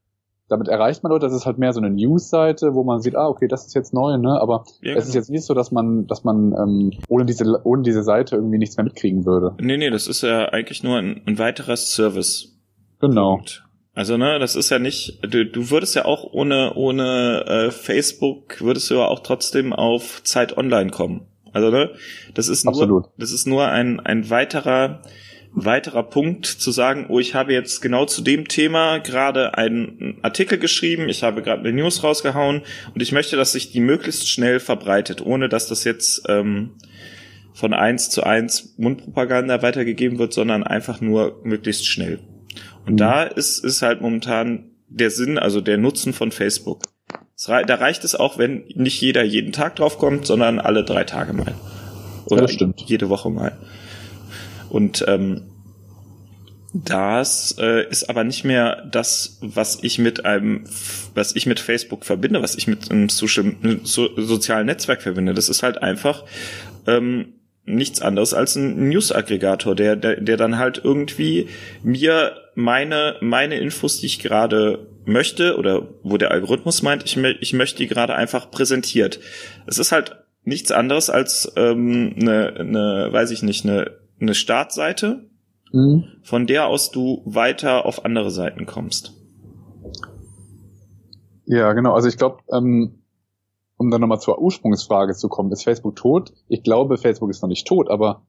Damit erreicht man Leute, das ist halt mehr so eine News-Seite, wo man sieht, ah, okay, das ist jetzt neu, ne? Aber ja, es ist genau. jetzt nicht so, dass man, dass man ähm, ohne diese, ohne diese Seite irgendwie nichts mehr mitkriegen würde. Nee, nee, das ist ja eigentlich nur ein, ein weiteres Service. Genau. Punkt. Also ne, das ist ja nicht, du, du würdest ja auch ohne ohne äh, Facebook würdest du ja auch trotzdem auf Zeit Online kommen. Also ne, das ist nur, Absolut. das ist nur ein, ein weiterer, weiterer Punkt zu sagen, oh, ich habe jetzt genau zu dem Thema gerade einen Artikel geschrieben, ich habe gerade eine News rausgehauen und ich möchte, dass sich die möglichst schnell verbreitet, ohne dass das jetzt ähm, von eins zu eins Mundpropaganda weitergegeben wird, sondern einfach nur möglichst schnell. Und mhm. da ist, ist halt momentan der Sinn, also der Nutzen von Facebook. Da reicht es auch, wenn nicht jeder jeden Tag drauf kommt, sondern alle drei Tage mal. Oder ja, jede Woche mal. Und ähm, das äh, ist aber nicht mehr das, was ich mit einem, was ich mit Facebook verbinde, was ich mit einem Social, so, sozialen Netzwerk verbinde. Das ist halt einfach ähm, nichts anderes als ein News-Aggregator, der, der, der dann halt irgendwie mir meine, meine Infos, die ich gerade möchte oder wo der Algorithmus meint, ich, ich möchte die gerade einfach präsentiert. Es ist halt nichts anderes als ähm, eine, eine, weiß ich nicht, eine, eine Startseite, mhm. von der aus du weiter auf andere Seiten kommst. Ja, genau. Also ich glaube, ähm, um dann nochmal zur Ursprungsfrage zu kommen, ist Facebook tot? Ich glaube, Facebook ist noch nicht tot, aber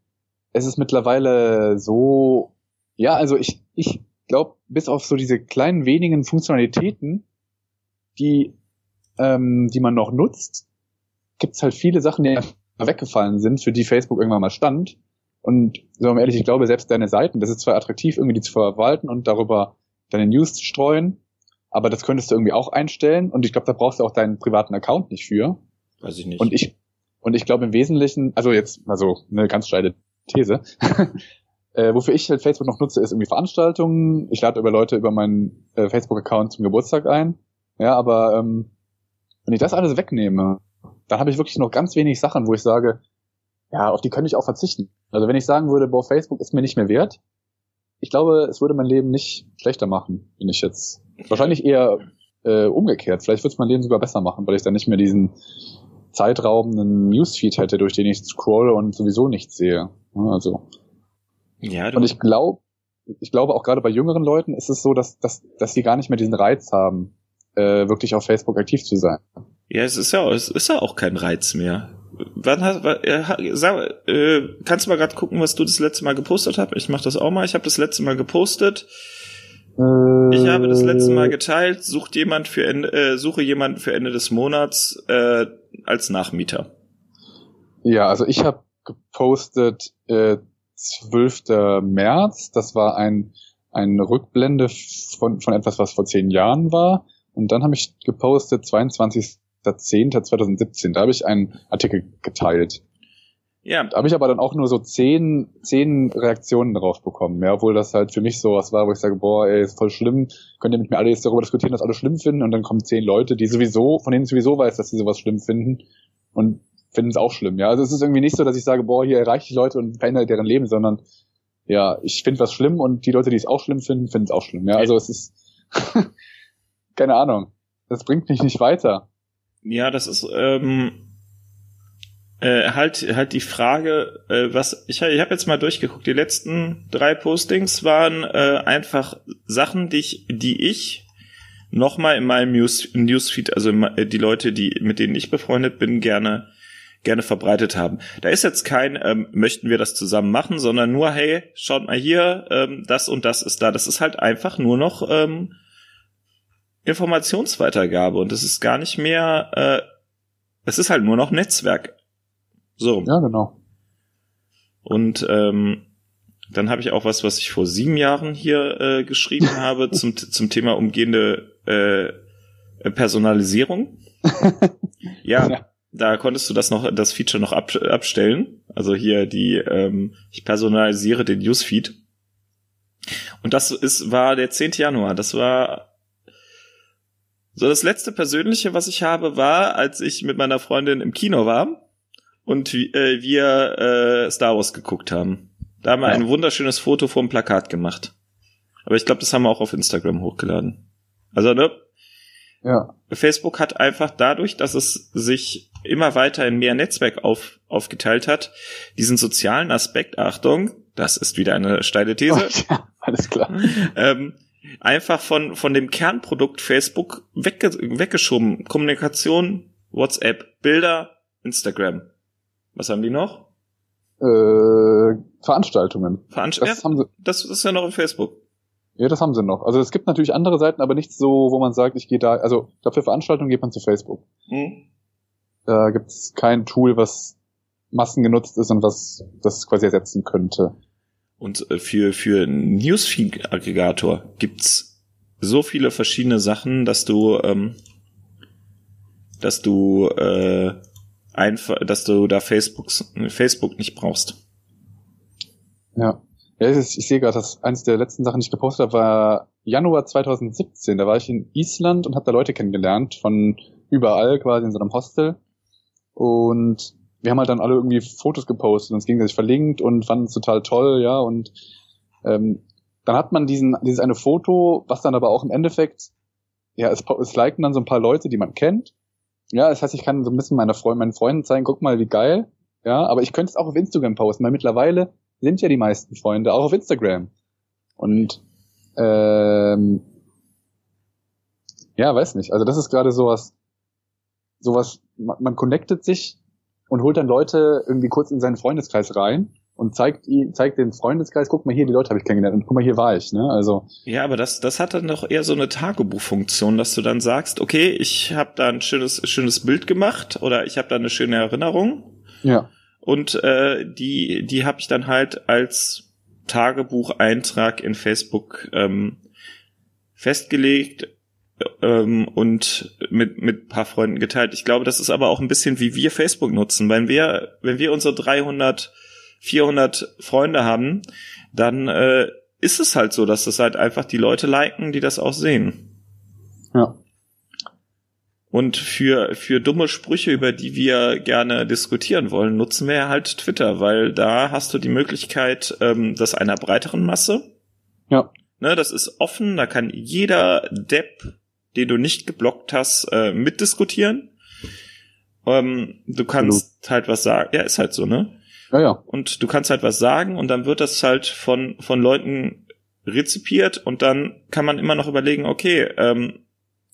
es ist mittlerweile so, ja, also ich, ich glaube, bis auf so diese kleinen wenigen Funktionalitäten, die, ähm, die man noch nutzt, gibt es halt viele Sachen, die weggefallen sind, für die Facebook irgendwann mal stand. Und sagen wir ehrlich, ich glaube, selbst deine Seiten, das ist zwar attraktiv, irgendwie die zu verwalten und darüber deine News zu streuen, aber das könntest du irgendwie auch einstellen und ich glaube, da brauchst du auch deinen privaten Account nicht für. Weiß ich nicht. Und ich, und ich glaube im Wesentlichen, also jetzt, also eine ganz steile These, äh, wofür ich halt Facebook noch nutze, ist irgendwie Veranstaltungen. Ich lade über Leute über meinen äh, Facebook-Account zum Geburtstag ein. Ja, aber ähm, wenn ich das alles wegnehme, dann habe ich wirklich noch ganz wenig Sachen, wo ich sage, ja, auf die könnte ich auch verzichten. Also wenn ich sagen würde, boah, Facebook ist mir nicht mehr wert, ich glaube, es würde mein Leben nicht schlechter machen, wenn ich jetzt. Wahrscheinlich eher äh, umgekehrt. Vielleicht würde es mein Leben sogar besser machen, weil ich dann nicht mehr diesen zeitraubenden Newsfeed hätte, durch den ich scrolle und sowieso nichts sehe. Also. Ja, und ich glaube, ich glaube auch gerade bei jüngeren Leuten ist es so, dass, dass, dass sie gar nicht mehr diesen Reiz haben, äh, wirklich auf Facebook aktiv zu sein. Ja, es ist ja, es ist ja auch kein Reiz mehr. Wann hast, äh, sag, äh, kannst du mal gerade gucken, was du das letzte Mal gepostet hast? Ich mach das auch mal. Ich habe das letzte Mal gepostet. Äh, ich habe das letzte Mal geteilt. Sucht jemand für Ende, äh, suche jemanden für Ende des Monats äh, als Nachmieter. Ja, also ich habe gepostet äh, 12. März. Das war ein eine Rückblende von von etwas, was vor zehn Jahren war. Und dann habe ich gepostet 22. 10.2017. Da habe ich einen Artikel geteilt. Ja. Da habe ich aber dann auch nur so zehn, zehn Reaktionen darauf bekommen. Ja, obwohl das halt für mich so was war, wo ich sage, boah, ey, ist voll schlimm. Könnt ihr mit mir alle jetzt darüber diskutieren, dass alle schlimm finden? Und dann kommen zehn Leute, die sowieso, von denen ich sowieso weiß, dass sie sowas schlimm finden und finden es auch schlimm. Ja, also es ist irgendwie nicht so, dass ich sage, boah, hier erreiche ich Leute und verändere deren Leben, sondern ja, ich finde was schlimm und die Leute, die es auch schlimm finden, finden es auch schlimm. Ja, also es ist keine Ahnung. Das bringt mich nicht weiter. Ja, das ist ähm, äh, halt halt die Frage, äh, was ich, ich habe jetzt mal durchgeguckt. Die letzten drei Postings waren äh, einfach Sachen, die ich, die ich nochmal in meinem News, Newsfeed, also die Leute, die mit denen ich befreundet bin, gerne gerne verbreitet haben. Da ist jetzt kein, ähm, möchten wir das zusammen machen, sondern nur, hey, schaut mal hier, ähm, das und das ist da. Das ist halt einfach nur noch ähm, Informationsweitergabe und es ist gar nicht mehr, äh, es ist halt nur noch Netzwerk. So. Ja, genau. Und ähm, dann habe ich auch was, was ich vor sieben Jahren hier äh, geschrieben habe zum, zum Thema umgehende äh, Personalisierung. ja, ja, da konntest du das noch, das Feature noch ab, abstellen. Also hier die, ähm, ich personalisiere den Newsfeed. Und das ist, war der 10. Januar. Das war so, das letzte Persönliche, was ich habe, war, als ich mit meiner Freundin im Kino war und äh, wir äh, Star Wars geguckt haben. Da haben wir ja. ein wunderschönes Foto vom Plakat gemacht. Aber ich glaube, das haben wir auch auf Instagram hochgeladen. Also, ne? Ja. Facebook hat einfach dadurch, dass es sich immer weiter in mehr Netzwerk auf, aufgeteilt hat, diesen sozialen Aspekt, Achtung, das ist wieder eine steile These. Oh, ja, alles klar. ähm, einfach von, von dem Kernprodukt Facebook wegge weggeschoben. Kommunikation, WhatsApp, Bilder, Instagram. Was haben die noch? Äh, Veranstaltungen. Veranst das, ja, haben sie. das ist ja noch in Facebook. Ja, das haben sie noch. Also es gibt natürlich andere Seiten, aber nichts so, wo man sagt, ich gehe da, also ich glaube, für Veranstaltungen geht man zu Facebook. Hm. Da gibt es kein Tool, was massengenutzt ist und was das quasi ersetzen könnte. Und äh, für, für Newsfeed-Aggregator gibt's so viele verschiedene Sachen, dass du, ähm, dass du äh, einfach, dass du da Facebooks, Facebook nicht brauchst. Ja. Ja, ich, ich sehe gerade, dass eines der letzten Sachen, die ich gepostet habe, war Januar 2017. Da war ich in Island und habe da Leute kennengelernt von überall quasi in so einem Hostel. Und wir haben halt dann alle irgendwie Fotos gepostet und uns gegenseitig verlinkt und fanden es total toll, ja, und ähm, dann hat man diesen, dieses eine Foto, was dann aber auch im Endeffekt, ja, es, es liken dann so ein paar Leute, die man kennt. Ja, das heißt, ich kann so ein bisschen meiner Freund, meinen Freunden zeigen, guck mal, wie geil. Ja, aber ich könnte es auch auf Instagram posten, weil mittlerweile sind ja die meisten Freunde auch auf Instagram. Und ähm, Ja, weiß nicht. Also das ist gerade sowas, sowas, man, man connectet sich und holt dann Leute irgendwie kurz in seinen Freundeskreis rein und zeigt zeigt den Freundeskreis, guck mal hier, die Leute habe ich kennengelernt und guck mal, hier war ich, ne? Also Ja, aber das das hat dann doch eher so eine Tagebuchfunktion, dass du dann sagst, okay, ich habe da ein schönes schönes Bild gemacht oder ich habe da eine schöne Erinnerung. Ja. Und äh, die die habe ich dann halt als Tagebucheintrag in Facebook ähm, festgelegt ähm, und mit mit paar Freunden geteilt. Ich glaube, das ist aber auch ein bisschen wie wir Facebook nutzen, wenn wir wenn wir unsere 300 400 Freunde haben, dann äh, ist es halt so, dass das halt einfach die Leute liken, die das auch sehen. Ja. Und für, für dumme Sprüche, über die wir gerne diskutieren wollen, nutzen wir halt Twitter, weil da hast du die Möglichkeit, ähm, das einer breiteren Masse. Ja. Ne, das ist offen, da kann jeder Depp, den du nicht geblockt hast, äh, mitdiskutieren. Ähm, du kannst Hallo. halt was sagen. Ja, ist halt so, ne? Ja, ja. Und du kannst halt was sagen und dann wird das halt von, von Leuten rezipiert und dann kann man immer noch überlegen, okay, ähm,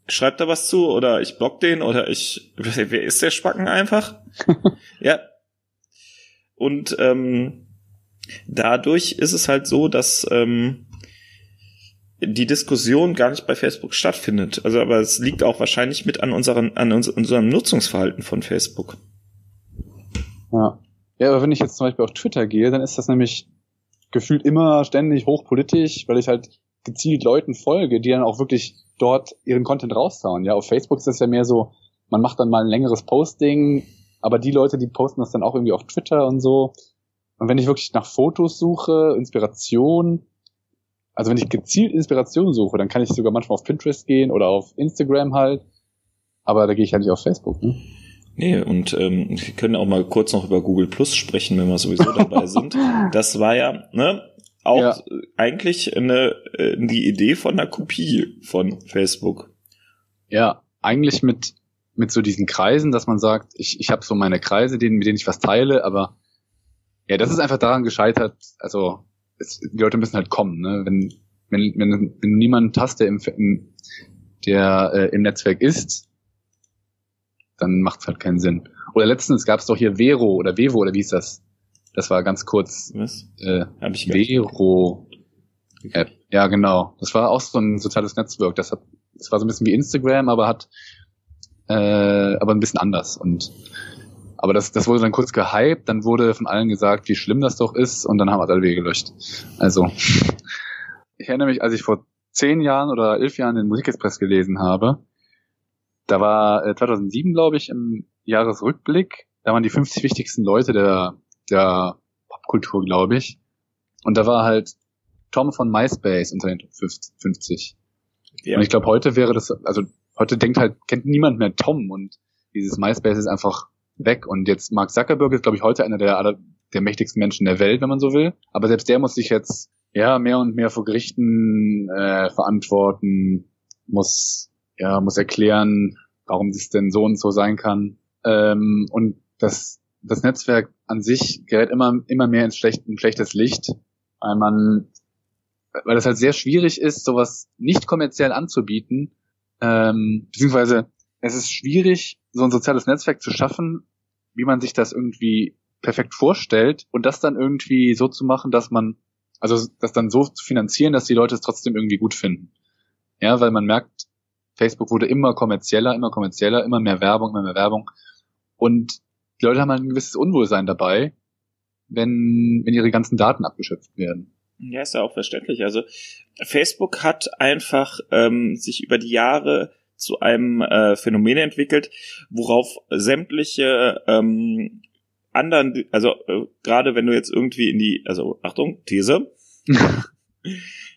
schreibt da was zu oder ich block den oder ich, wer ist der Spacken einfach? ja. Und ähm, dadurch ist es halt so, dass ähm, die Diskussion gar nicht bei Facebook stattfindet. Also, aber es liegt auch wahrscheinlich mit an unseren, an uns, unserem Nutzungsverhalten von Facebook. Ja. Ja, aber wenn ich jetzt zum Beispiel auf Twitter gehe, dann ist das nämlich gefühlt immer ständig hochpolitisch, weil ich halt gezielt Leuten folge, die dann auch wirklich dort ihren Content raushauen. Ja, auf Facebook ist das ja mehr so, man macht dann mal ein längeres Posting, aber die Leute, die posten das dann auch irgendwie auf Twitter und so. Und wenn ich wirklich nach Fotos suche, Inspiration, also wenn ich gezielt Inspiration suche, dann kann ich sogar manchmal auf Pinterest gehen oder auf Instagram halt. Aber da gehe ich halt nicht auf Facebook. Ne? Nee, und ähm, wir können auch mal kurz noch über Google Plus sprechen, wenn wir sowieso dabei sind. Das war ja, ne, auch ja. eigentlich eine, äh, die Idee von einer Kopie von Facebook. Ja, eigentlich mit, mit so diesen Kreisen, dass man sagt, ich, ich habe so meine Kreise, denen, mit denen ich was teile, aber ja, das ist einfach daran gescheitert, also es, die Leute müssen halt kommen, ne? Wenn, wenn, wenn, wenn niemand hast, der im, der äh, im Netzwerk ist, dann macht es halt keinen Sinn. Oder letztens gab es doch hier Vero oder Vevo oder wie ist das? Das war ganz kurz. Was? Äh, Hab ich Vero App. Ja, genau. Das war auch so ein soziales Netzwerk. Das hat, das war so ein bisschen wie Instagram, aber hat, äh, aber ein bisschen anders. Und aber das, das wurde dann kurz gehypt, dann wurde von allen gesagt, wie schlimm das doch ist, und dann haben wir alle Wege gelöscht. Also, ich erinnere mich, als ich vor zehn Jahren oder elf Jahren den Musikexpress gelesen habe, da war äh, 2007, glaube ich, im Jahresrückblick, da waren die 50 wichtigsten Leute der, der Popkultur, glaube ich. Und da war halt Tom von MySpace unter den 50. Ja. Und ich glaube, heute wäre das, also heute denkt halt, kennt niemand mehr Tom und dieses MySpace ist einfach weg. Und jetzt Mark Zuckerberg ist, glaube ich, heute einer der, der mächtigsten Menschen der Welt, wenn man so will. Aber selbst der muss sich jetzt ja mehr und mehr vor Gerichten äh, verantworten, muss ja, muss erklären, warum das denn so und so sein kann. Ähm, und das, das Netzwerk an sich gerät immer, immer mehr ins schlecht, ein schlechtes Licht, weil man, weil es halt sehr schwierig ist, sowas nicht kommerziell anzubieten, ähm, beziehungsweise es ist schwierig, so ein soziales Netzwerk zu schaffen, wie man sich das irgendwie perfekt vorstellt und das dann irgendwie so zu machen, dass man, also das dann so zu finanzieren, dass die Leute es trotzdem irgendwie gut finden. Ja, weil man merkt, Facebook wurde immer kommerzieller, immer kommerzieller, immer mehr Werbung, immer mehr Werbung. Und die Leute haben halt ein gewisses Unwohlsein dabei, wenn, wenn ihre ganzen Daten abgeschöpft werden. Ja, ist ja auch verständlich. Also Facebook hat einfach ähm, sich über die Jahre zu einem äh, Phänomen entwickelt, worauf sämtliche ähm, anderen, also äh, gerade wenn du jetzt irgendwie in die, also Achtung, These,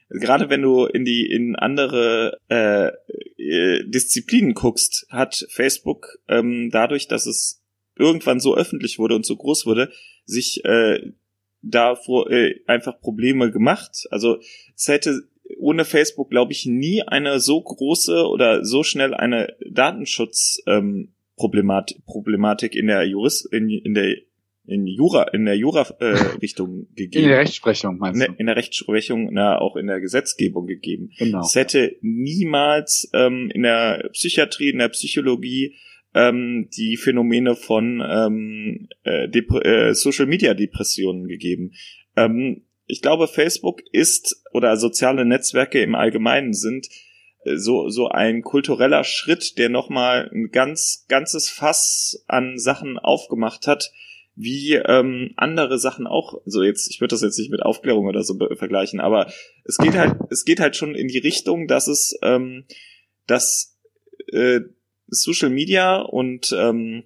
gerade wenn du in die in andere äh, äh, Disziplinen guckst, hat Facebook ähm, dadurch, dass es irgendwann so öffentlich wurde und so groß wurde, sich äh, davor äh, einfach Probleme gemacht. Also es hätte ohne Facebook, glaube ich, nie eine so große oder so schnell eine Datenschutz ähm, Problematik in der Jurist in, in der in Jura, in der Jura-Richtung äh, gegeben. In der Rechtsprechung, meinst du? In der Rechtsprechung, na, auch in der Gesetzgebung gegeben. Genau. Es hätte niemals ähm, in der Psychiatrie, in der Psychologie ähm, die Phänomene von ähm, äh, äh, Social Media Depressionen gegeben. Ähm, ich glaube, Facebook ist oder soziale Netzwerke im Allgemeinen sind äh, so so ein kultureller Schritt, der nochmal ein ganz ganzes Fass an Sachen aufgemacht hat, wie ähm, andere Sachen auch. So jetzt, ich würde das jetzt nicht mit Aufklärung oder so vergleichen, aber es geht halt, es geht halt schon in die Richtung, dass es, ähm, dass äh, Social Media und ähm,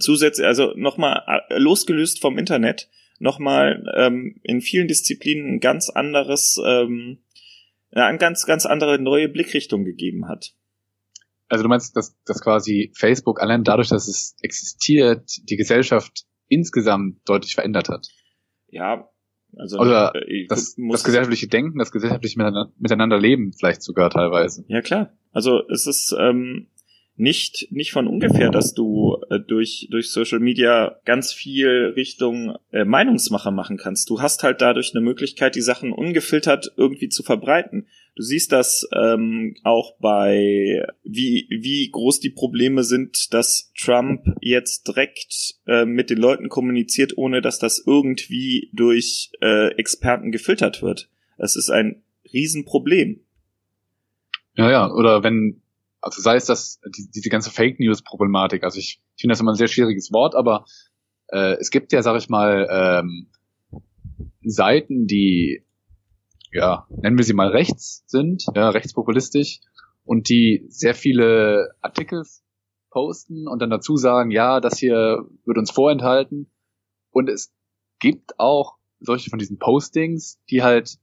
zusätzlich, also nochmal äh, losgelöst vom Internet, nochmal ähm, in vielen Disziplinen ein ganz anderes, ähm, eine ganz, ganz andere neue Blickrichtung gegeben hat. Also du meinst, dass, dass quasi Facebook allein dadurch, dass es existiert, die Gesellschaft insgesamt deutlich verändert hat? Ja, also Oder äh, das, das gesellschaftliche Denken, das gesellschaftliche Miteinander leben vielleicht sogar teilweise. Ja klar. Also es ist ähm, nicht, nicht von ungefähr, dass du äh, durch, durch Social Media ganz viel Richtung äh, Meinungsmacher machen kannst. Du hast halt dadurch eine Möglichkeit, die Sachen ungefiltert irgendwie zu verbreiten. Du siehst das ähm, auch bei, wie, wie groß die Probleme sind, dass Trump jetzt direkt äh, mit den Leuten kommuniziert, ohne dass das irgendwie durch äh, Experten gefiltert wird. Das ist ein Riesenproblem. Ja, ja, oder wenn also sei es das, die, diese ganze Fake News Problematik. Also ich, ich finde das immer ein sehr schwieriges Wort, aber äh, es gibt ja, sag ich mal, ähm, Seiten, die, ja, nennen wir sie mal rechts sind, ja, rechtspopulistisch und die sehr viele Artikel posten und dann dazu sagen, ja, das hier wird uns vorenthalten. Und es gibt auch solche von diesen Postings, die halt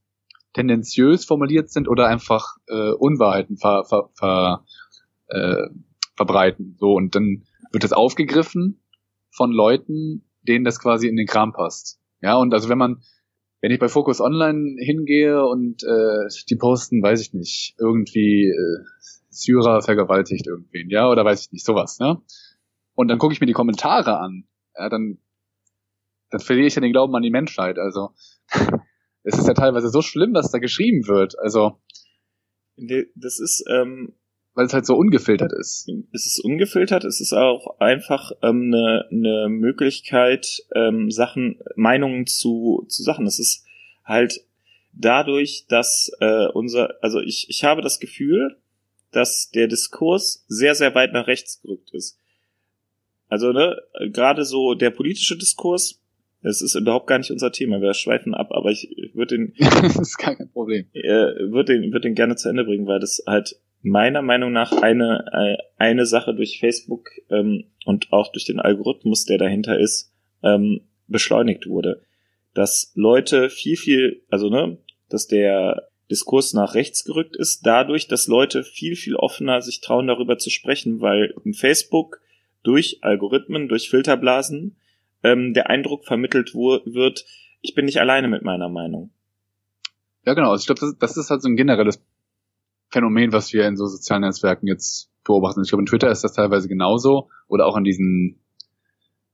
tendenziös formuliert sind oder einfach äh, Unwahrheiten ver, ver, ver, äh, verbreiten. So, und dann wird das aufgegriffen von Leuten, denen das quasi in den Kram passt. Ja, und also wenn man, wenn ich bei Focus Online hingehe und äh, die posten, weiß ich nicht, irgendwie äh, Syrer vergewaltigt irgendwen, ja, oder weiß ich nicht, sowas, ne? Und dann gucke ich mir die Kommentare an, ja, dann, dann verliere ich ja den Glauben an die Menschheit. Also es ist ja teilweise so schlimm, was da geschrieben wird. Also das ist ähm, weil es halt so ungefiltert ist. Es ist ungefiltert, es ist auch einfach ähm, eine, eine Möglichkeit, ähm, Sachen, Meinungen zu, zu Sachen. Es ist halt dadurch, dass äh, unser, also ich, ich habe das Gefühl, dass der Diskurs sehr, sehr weit nach rechts gerückt ist. Also, ne, gerade so der politische Diskurs, es ist überhaupt gar nicht unser Thema, wir schweifen ab, aber ich würde den. das ist gar kein Problem. Äh, würde den, würde den gerne zu Ende bringen, weil das halt meiner Meinung nach eine, äh, eine Sache durch Facebook ähm, und auch durch den Algorithmus, der dahinter ist, ähm, beschleunigt wurde. Dass Leute viel, viel, also ne, dass der Diskurs nach rechts gerückt ist, dadurch, dass Leute viel, viel offener sich trauen, darüber zu sprechen, weil in Facebook durch Algorithmen, durch Filterblasen ähm, der Eindruck vermittelt wird, ich bin nicht alleine mit meiner Meinung. Ja, genau. Also ich glaube, das, das ist halt so ein generelles Phänomen, was wir in so sozialen Netzwerken jetzt beobachten. Ich glaube, in Twitter ist das teilweise genauso oder auch in diesen,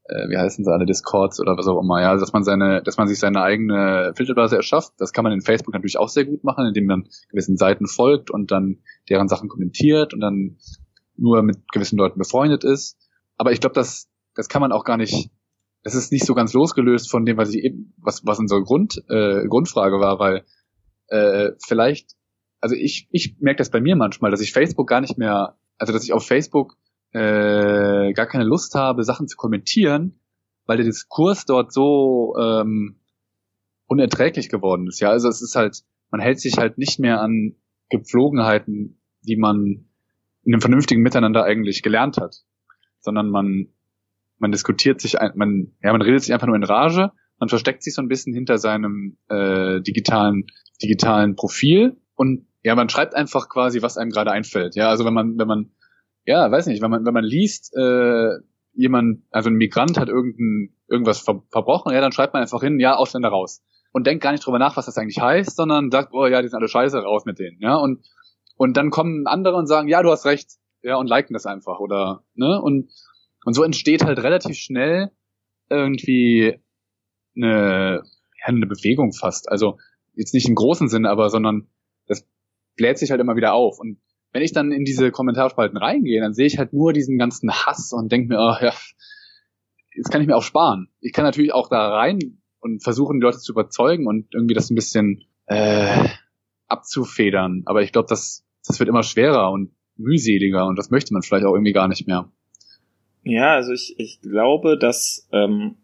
äh, wie heißen sie alle, Discords oder was auch immer, ja, dass man seine, dass man sich seine eigene Filterblase erschafft. Das kann man in Facebook natürlich auch sehr gut machen, indem man gewissen Seiten folgt und dann deren Sachen kommentiert und dann nur mit gewissen Leuten befreundet ist. Aber ich glaube, das, das kann man auch gar nicht, das ist nicht so ganz losgelöst von dem, was ich eben, was, was unsere Grund, äh, Grundfrage war, weil äh, vielleicht also ich, ich merke das bei mir manchmal, dass ich Facebook gar nicht mehr, also dass ich auf Facebook äh, gar keine Lust habe, Sachen zu kommentieren, weil der Diskurs dort so ähm, unerträglich geworden ist. Ja, also es ist halt, man hält sich halt nicht mehr an Gepflogenheiten, die man in einem vernünftigen Miteinander eigentlich gelernt hat, sondern man man diskutiert sich, man ja, man redet sich einfach nur in Rage, man versteckt sich so ein bisschen hinter seinem äh, digitalen digitalen Profil und ja, man schreibt einfach quasi, was einem gerade einfällt. Ja, also wenn man, wenn man, ja, weiß nicht, wenn man, wenn man liest, äh, jemand, also ein Migrant hat irgendein, irgendwas ver verbrochen, ja, dann schreibt man einfach hin, ja, Ausländer raus. Und denkt gar nicht drüber nach, was das eigentlich heißt, sondern sagt, oh ja, die sind alle scheiße, raus mit denen, ja, und, und dann kommen andere und sagen, ja, du hast recht, ja, und liken das einfach, oder, ne, und, und so entsteht halt relativ schnell, irgendwie eine, ja, eine Bewegung fast. Also jetzt nicht im großen Sinne, aber sondern bläht sich halt immer wieder auf. Und wenn ich dann in diese Kommentarspalten reingehe, dann sehe ich halt nur diesen ganzen Hass und denke mir, oh, ja, jetzt kann ich mir auch sparen. Ich kann natürlich auch da rein und versuchen, die Leute zu überzeugen und irgendwie das ein bisschen äh, abzufedern. Aber ich glaube, das, das wird immer schwerer und mühseliger und das möchte man vielleicht auch irgendwie gar nicht mehr. Ja, also ich, ich glaube, dass ähm,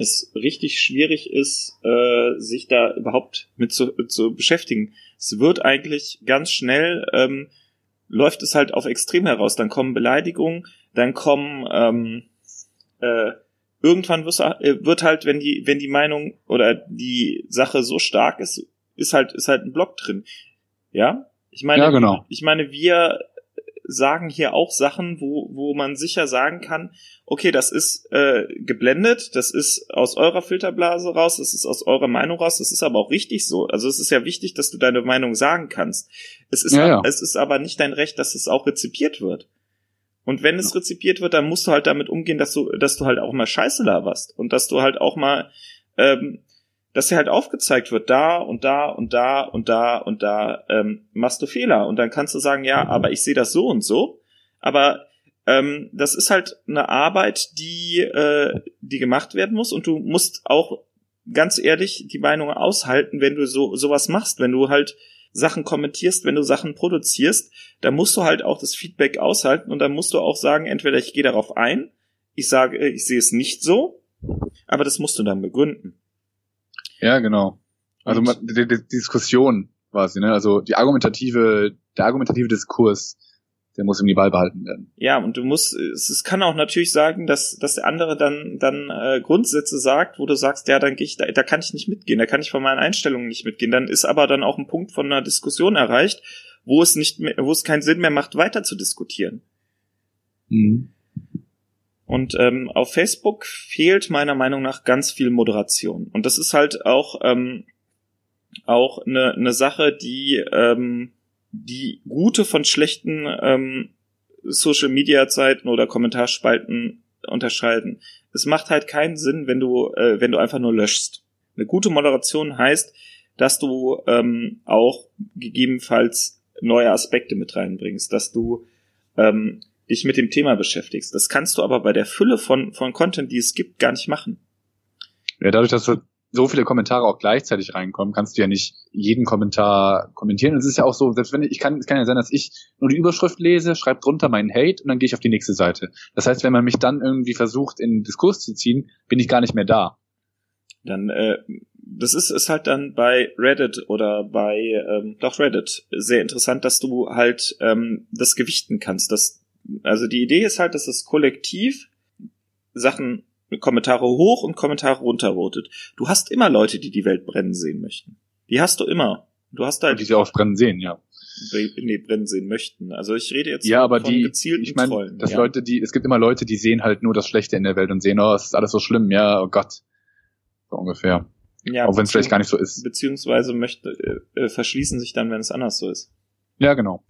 es richtig schwierig ist, äh, sich da überhaupt mit zu, zu beschäftigen. Es wird eigentlich ganz schnell, ähm, läuft es halt auf Extrem heraus. Dann kommen Beleidigungen, dann kommen ähm, äh, irgendwann äh, wird halt, wenn die, wenn die Meinung oder die Sache so stark ist, ist halt, ist halt ein Block drin. Ja? Ich meine, ja, genau. ich meine, wir sagen hier auch Sachen, wo, wo man sicher sagen kann, okay, das ist äh, geblendet, das ist aus eurer Filterblase raus, das ist aus eurer Meinung raus, das ist aber auch richtig so. Also es ist ja wichtig, dass du deine Meinung sagen kannst. Es ist, ja, ja. es ist aber nicht dein Recht, dass es auch rezipiert wird. Und wenn es rezipiert wird, dann musst du halt damit umgehen, dass du, dass du halt auch mal Scheiße laberst und dass du halt auch mal, ähm, dass dir halt aufgezeigt wird, da und da und da und da und da ähm, machst du Fehler. Und dann kannst du sagen, ja, aber ich sehe das so und so. Aber ähm, das ist halt eine Arbeit, die, äh, die gemacht werden muss und du musst auch ganz ehrlich die Meinung aushalten, wenn du so sowas machst, wenn du halt Sachen kommentierst, wenn du Sachen produzierst, dann musst du halt auch das Feedback aushalten und dann musst du auch sagen, entweder ich gehe darauf ein, ich sage, ich sehe es nicht so, aber das musst du dann begründen. Ja, genau. Also die, die, die Diskussion quasi, ne? Also die argumentative, der argumentative Diskurs der muss ihm die Ball behalten werden. Ja, und du musst, es, es kann auch natürlich sagen, dass, dass der andere dann, dann äh, Grundsätze sagt, wo du sagst, ja, dann gehe ich, da, da kann ich nicht mitgehen, da kann ich von meinen Einstellungen nicht mitgehen. Dann ist aber dann auch ein Punkt von einer Diskussion erreicht, wo es nicht mehr, wo es keinen Sinn mehr macht, weiter zu diskutieren. Mhm. Und ähm, auf Facebook fehlt meiner Meinung nach ganz viel Moderation. Und das ist halt auch, ähm, auch eine, eine Sache, die ähm, die gute von schlechten ähm, Social Media Zeiten oder Kommentarspalten unterscheiden. Es macht halt keinen Sinn, wenn du, äh, wenn du einfach nur löschst. Eine gute Moderation heißt, dass du ähm, auch gegebenenfalls neue Aspekte mit reinbringst, dass du ähm, dich mit dem Thema beschäftigst. Das kannst du aber bei der Fülle von, von Content, die es gibt, gar nicht machen. Ja, dadurch, dass du so viele Kommentare auch gleichzeitig reinkommen, kannst du ja nicht jeden Kommentar kommentieren. Und es ist ja auch so, selbst wenn ich, ich kann, es kann ja sein, dass ich nur die Überschrift lese, schreibe drunter meinen Hate und dann gehe ich auf die nächste Seite. Das heißt, wenn man mich dann irgendwie versucht, in den Diskurs zu ziehen, bin ich gar nicht mehr da. Dann, äh, das ist, ist halt dann bei Reddit oder bei, ähm, doch Reddit sehr interessant, dass du halt ähm, das gewichten kannst. Das, also die Idee ist halt, dass das Kollektiv Sachen Kommentare hoch und Kommentare runtervotet. Du hast immer Leute, die die Welt brennen sehen möchten. Die hast du immer. Du hast halt. Und die sie auch brennen sehen, ja. Nee, brennen sehen möchten. Also ich rede jetzt ja, aber von die, gezielten ich mein, Trollen. Dass ja. Leute, die, es gibt immer Leute, die sehen halt nur das Schlechte in der Welt und sehen, oh, es ist alles so schlimm, ja, oh Gott. So ungefähr. Ja, auch wenn es vielleicht gar nicht so ist. Beziehungsweise möchte, äh, äh, verschließen sich dann, wenn es anders so ist. Ja, genau.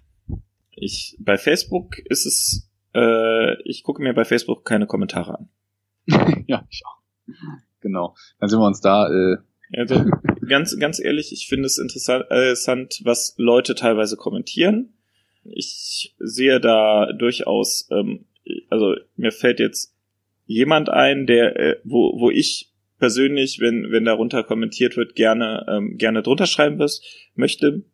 Ich, bei Facebook ist es, äh, ich gucke mir bei Facebook keine Kommentare an. ja, ich auch. Genau. Dann sind wir uns da. Äh also ganz, ganz ehrlich, ich finde es interessant, was Leute teilweise kommentieren. Ich sehe da durchaus, ähm, also mir fällt jetzt jemand ein, der, äh, wo, wo ich persönlich, wenn, wenn darunter kommentiert wird, gerne, ähm, gerne drunter schreiben wirst, möchte,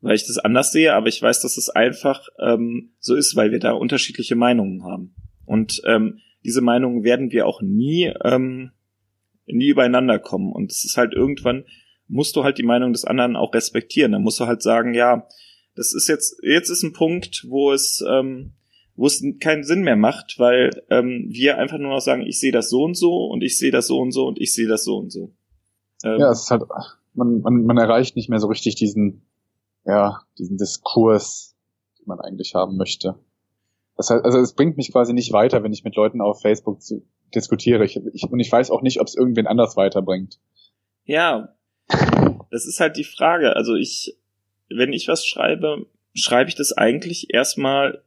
weil ich das anders sehe, aber ich weiß, dass es einfach ähm, so ist, weil wir da unterschiedliche Meinungen haben. Und ähm, diese Meinungen werden wir auch nie, ähm, nie übereinander kommen. Und es ist halt irgendwann, musst du halt die Meinung des anderen auch respektieren. Dann musst du halt sagen, ja, das ist jetzt, jetzt ist ein Punkt, wo es, ähm, wo es keinen Sinn mehr macht, weil ähm, wir einfach nur noch sagen, ich sehe das so und so und ich sehe das so und so und ich sehe das so und so. Ähm, ja, es ist halt, man, man, man erreicht nicht mehr so richtig diesen, ja, diesen Diskurs, den man eigentlich haben möchte. Das heißt, also es bringt mich quasi nicht weiter, wenn ich mit Leuten auf Facebook zu, diskutiere. Ich, ich, und ich weiß auch nicht, ob es irgendwen anders weiterbringt. Ja, das ist halt die Frage. Also ich, wenn ich was schreibe, schreibe ich das eigentlich erstmal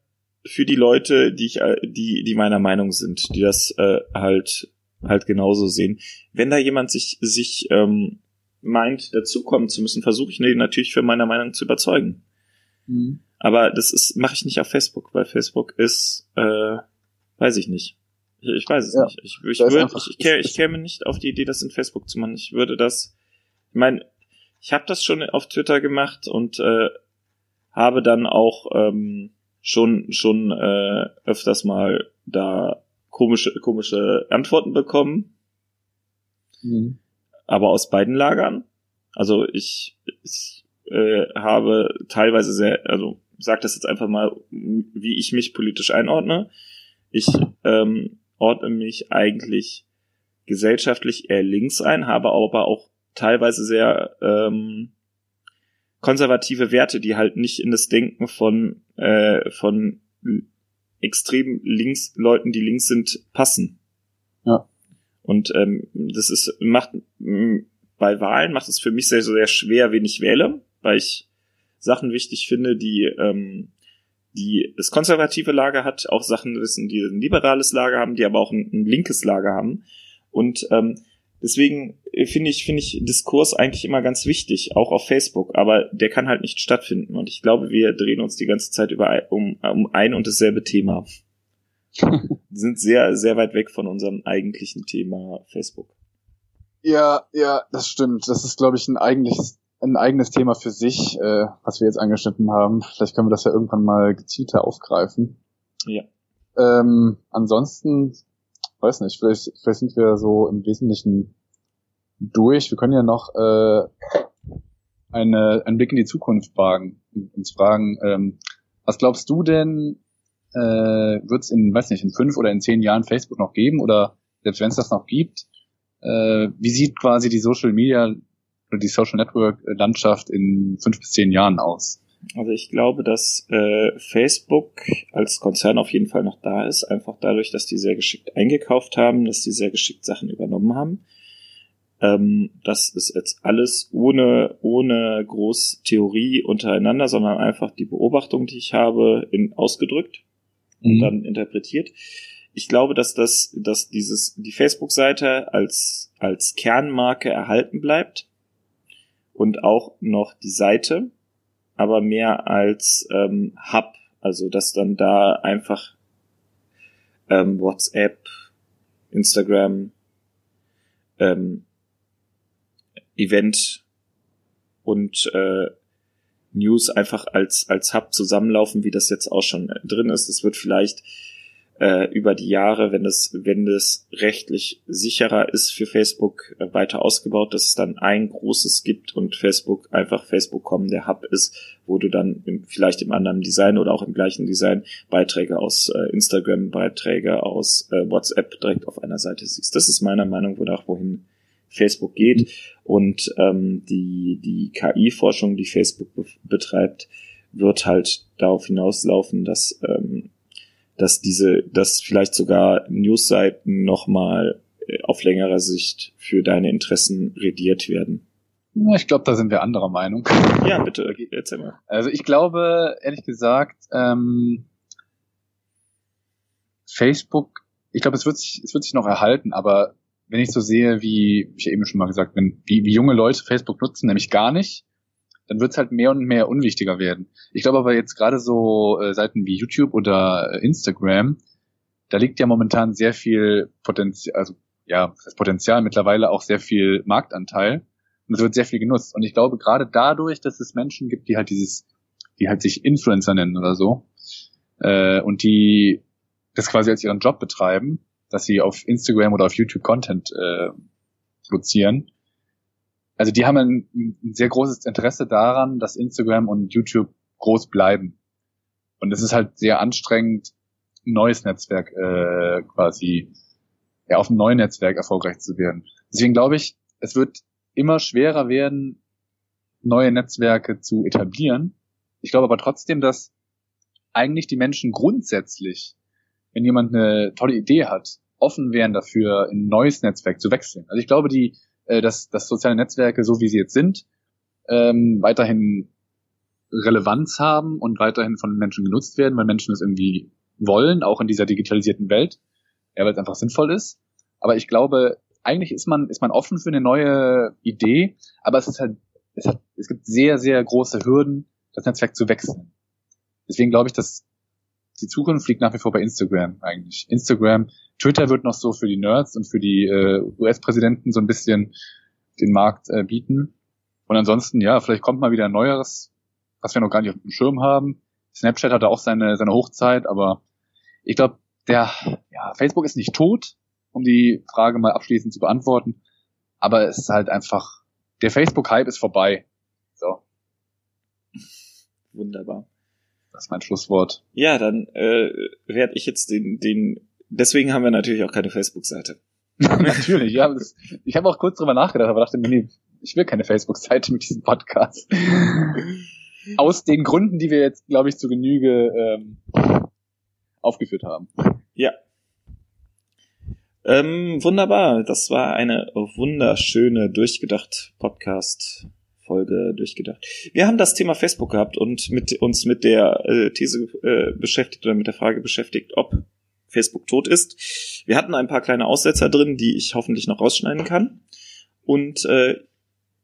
für die Leute, die ich, die, die meiner Meinung sind, die das äh, halt halt genauso sehen. Wenn da jemand sich, sich ähm, meint, dazukommen zu müssen, versuche ich ihn natürlich für meine Meinung zu überzeugen. Mhm. Aber das ist mache ich nicht auf Facebook, weil Facebook ist, äh, weiß ich nicht. Ich, ich weiß es ja, nicht. Ich, ich, würd, einfach, ich, ich, ich, ich käme nicht auf die Idee, das in Facebook zu machen. Ich würde das, ich meine, ich habe das schon auf Twitter gemacht und äh, habe dann auch ähm, schon schon äh, öfters mal da komische komische Antworten bekommen. Mhm. Aber aus beiden Lagern. Also ich, ich äh, habe teilweise sehr, also sag das jetzt einfach mal, wie ich mich politisch einordne. Ich ähm, ordne mich eigentlich gesellschaftlich eher links ein, habe aber auch teilweise sehr ähm, konservative Werte, die halt nicht in das Denken von, äh, von extrem links Leuten, die links sind, passen. Und ähm, das ist macht bei Wahlen macht es für mich sehr sehr schwer, wen ich wähle, weil ich Sachen wichtig finde, die ähm, die das konservative Lager hat, auch Sachen wissen, die ein liberales Lager haben, die aber auch ein, ein linkes Lager haben. Und ähm, Deswegen finde ich, finde ich Diskurs eigentlich immer ganz wichtig, auch auf Facebook, aber der kann halt nicht stattfinden. Und ich glaube, wir drehen uns die ganze Zeit über um, um ein und dasselbe Thema. Sind sehr, sehr weit weg von unserem eigentlichen Thema Facebook. Ja, ja, das stimmt. Das ist, glaube ich, ein eigentliches, ein eigenes Thema für sich, äh, was wir jetzt angeschnitten haben. Vielleicht können wir das ja irgendwann mal gezielter aufgreifen. Ja. Ähm, ansonsten weiß nicht, vielleicht, vielleicht sind wir so im Wesentlichen durch. Wir können ja noch äh, eine, einen Blick in die Zukunft wagen und uns fragen, ähm, was glaubst du denn, äh, wird es in, weiß nicht, in fünf oder in zehn Jahren Facebook noch geben oder selbst wenn es das noch gibt, äh, wie sieht quasi die Social Media oder die Social Network Landschaft in fünf bis zehn Jahren aus? Also ich glaube, dass äh, Facebook als Konzern auf jeden Fall noch da ist, einfach dadurch, dass die sehr geschickt eingekauft haben, dass die sehr geschickt Sachen übernommen haben. Ähm, das ist jetzt alles ohne, ohne groß Theorie untereinander, sondern einfach die Beobachtung, die ich habe, in, ausgedrückt mhm. dann interpretiert. Ich glaube, dass das, dass dieses, die Facebook-Seite als, als Kernmarke erhalten bleibt und auch noch die Seite aber mehr als ähm, Hub, also dass dann da einfach ähm, WhatsApp, Instagram, ähm, Event und äh, News einfach als als Hub zusammenlaufen, wie das jetzt auch schon drin ist. Das wird vielleicht äh, über die Jahre, wenn es, wenn es rechtlich sicherer ist für Facebook, äh, weiter ausgebaut, dass es dann ein großes gibt und Facebook einfach Facebook.com der Hub ist, wo du dann im, vielleicht im anderen Design oder auch im gleichen Design Beiträge aus äh, Instagram, Beiträge aus äh, WhatsApp direkt auf einer Seite siehst. Das ist meiner Meinung nach, wohin Facebook geht. Und ähm, die, die KI-Forschung, die Facebook be betreibt, wird halt darauf hinauslaufen, dass ähm, dass diese, dass vielleicht sogar Newsseiten nochmal äh, auf längerer Sicht für deine Interessen rediert werden. Ja, ich glaube, da sind wir anderer Meinung. Ja, bitte, erzähl mal. Also ich glaube, ehrlich gesagt, ähm, Facebook, ich glaube, es wird sich, es wird sich noch erhalten, aber wenn ich so sehe, wie ich eben schon mal gesagt, wenn, wie, wie junge Leute Facebook nutzen, nämlich gar nicht, dann wird es halt mehr und mehr unwichtiger werden. Ich glaube aber jetzt gerade so äh, Seiten wie YouTube oder äh, Instagram, da liegt ja momentan sehr viel Potenzial, also ja, das Potenzial mittlerweile auch sehr viel Marktanteil und es wird sehr viel genutzt. Und ich glaube gerade dadurch, dass es Menschen gibt, die halt dieses, die halt sich Influencer nennen oder so, äh, und die das quasi als ihren Job betreiben, dass sie auf Instagram oder auf YouTube Content äh, produzieren, also die haben ein, ein sehr großes Interesse daran, dass Instagram und YouTube groß bleiben. Und es ist halt sehr anstrengend, ein neues Netzwerk äh, quasi, ja, auf einem neuen Netzwerk erfolgreich zu werden. Deswegen glaube ich, es wird immer schwerer werden, neue Netzwerke zu etablieren. Ich glaube aber trotzdem, dass eigentlich die Menschen grundsätzlich, wenn jemand eine tolle Idee hat, offen wären dafür, in ein neues Netzwerk zu wechseln. Also ich glaube, die äh, dass, dass soziale Netzwerke, so wie sie jetzt sind, ähm, weiterhin Relevanz haben und weiterhin von Menschen genutzt werden, weil Menschen es irgendwie wollen, auch in dieser digitalisierten Welt, ja, weil es einfach sinnvoll ist. Aber ich glaube, eigentlich ist man, ist man offen für eine neue Idee, aber es ist halt, es hat, es gibt sehr, sehr große Hürden, das Netzwerk zu wechseln. Deswegen glaube ich, dass die Zukunft liegt nach wie vor bei Instagram eigentlich. Instagram, Twitter wird noch so für die Nerds und für die äh, US-Präsidenten so ein bisschen den Markt äh, bieten. Und ansonsten, ja, vielleicht kommt mal wieder ein neueres, was wir noch gar nicht auf dem Schirm haben. Snapchat hatte auch seine, seine Hochzeit, aber ich glaube, der, ja, Facebook ist nicht tot, um die Frage mal abschließend zu beantworten. Aber es ist halt einfach, der Facebook-Hype ist vorbei. So. Wunderbar. Das ist mein Schlusswort. Ja, dann äh, werde ich jetzt den, den. Deswegen haben wir natürlich auch keine Facebook-Seite. natürlich, ja. Das, ich habe auch kurz drüber nachgedacht, aber dachte mir, nee, ich will keine Facebook-Seite mit diesem Podcast. Aus den Gründen, die wir jetzt, glaube ich, zu Genüge ähm, aufgeführt haben. Ja. Ähm, wunderbar. Das war eine wunderschöne, durchgedacht Podcast. Folge durchgedacht. Wir haben das Thema Facebook gehabt und mit uns mit der äh, These äh, beschäftigt oder mit der Frage beschäftigt, ob Facebook tot ist. Wir hatten ein paar kleine Aussetzer drin, die ich hoffentlich noch rausschneiden kann. Und äh,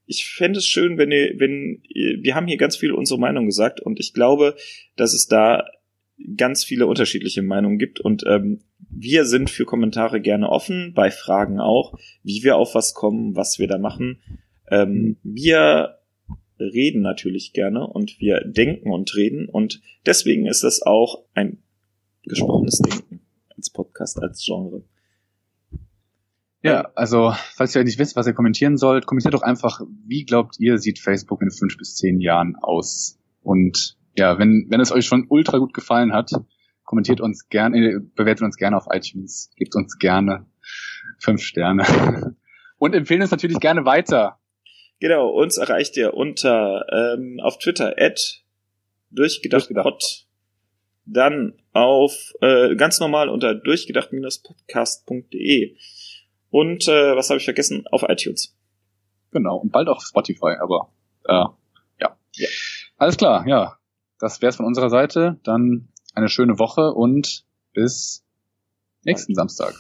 ich fände es schön, wenn ihr, wenn wir haben hier ganz viel unsere Meinung gesagt und ich glaube, dass es da ganz viele unterschiedliche Meinungen gibt und ähm, wir sind für Kommentare gerne offen, bei Fragen auch, wie wir auf was kommen, was wir da machen. Ähm, wir reden natürlich gerne und wir denken und reden und deswegen ist das auch ein gesprochenes Denken als Podcast, als Genre. Ja, also falls ihr nicht wisst, was ihr kommentieren sollt, kommentiert doch einfach, wie glaubt ihr, sieht Facebook in fünf bis zehn Jahren aus? Und ja, wenn, wenn es euch schon ultra gut gefallen hat, kommentiert uns gerne, bewertet uns gerne auf iTunes, gebt uns gerne fünf Sterne und empfehlen uns natürlich gerne weiter. Genau, uns erreicht ihr unter ähm, auf Twitter at durchgedacht dann auf äh, ganz normal unter durchgedacht-podcast.de und äh, was habe ich vergessen auf iTunes. Genau und bald auf Spotify, aber äh, ja. ja. Alles klar, ja. Das wär's von unserer Seite. Dann eine schöne Woche und bis nächsten Samstag.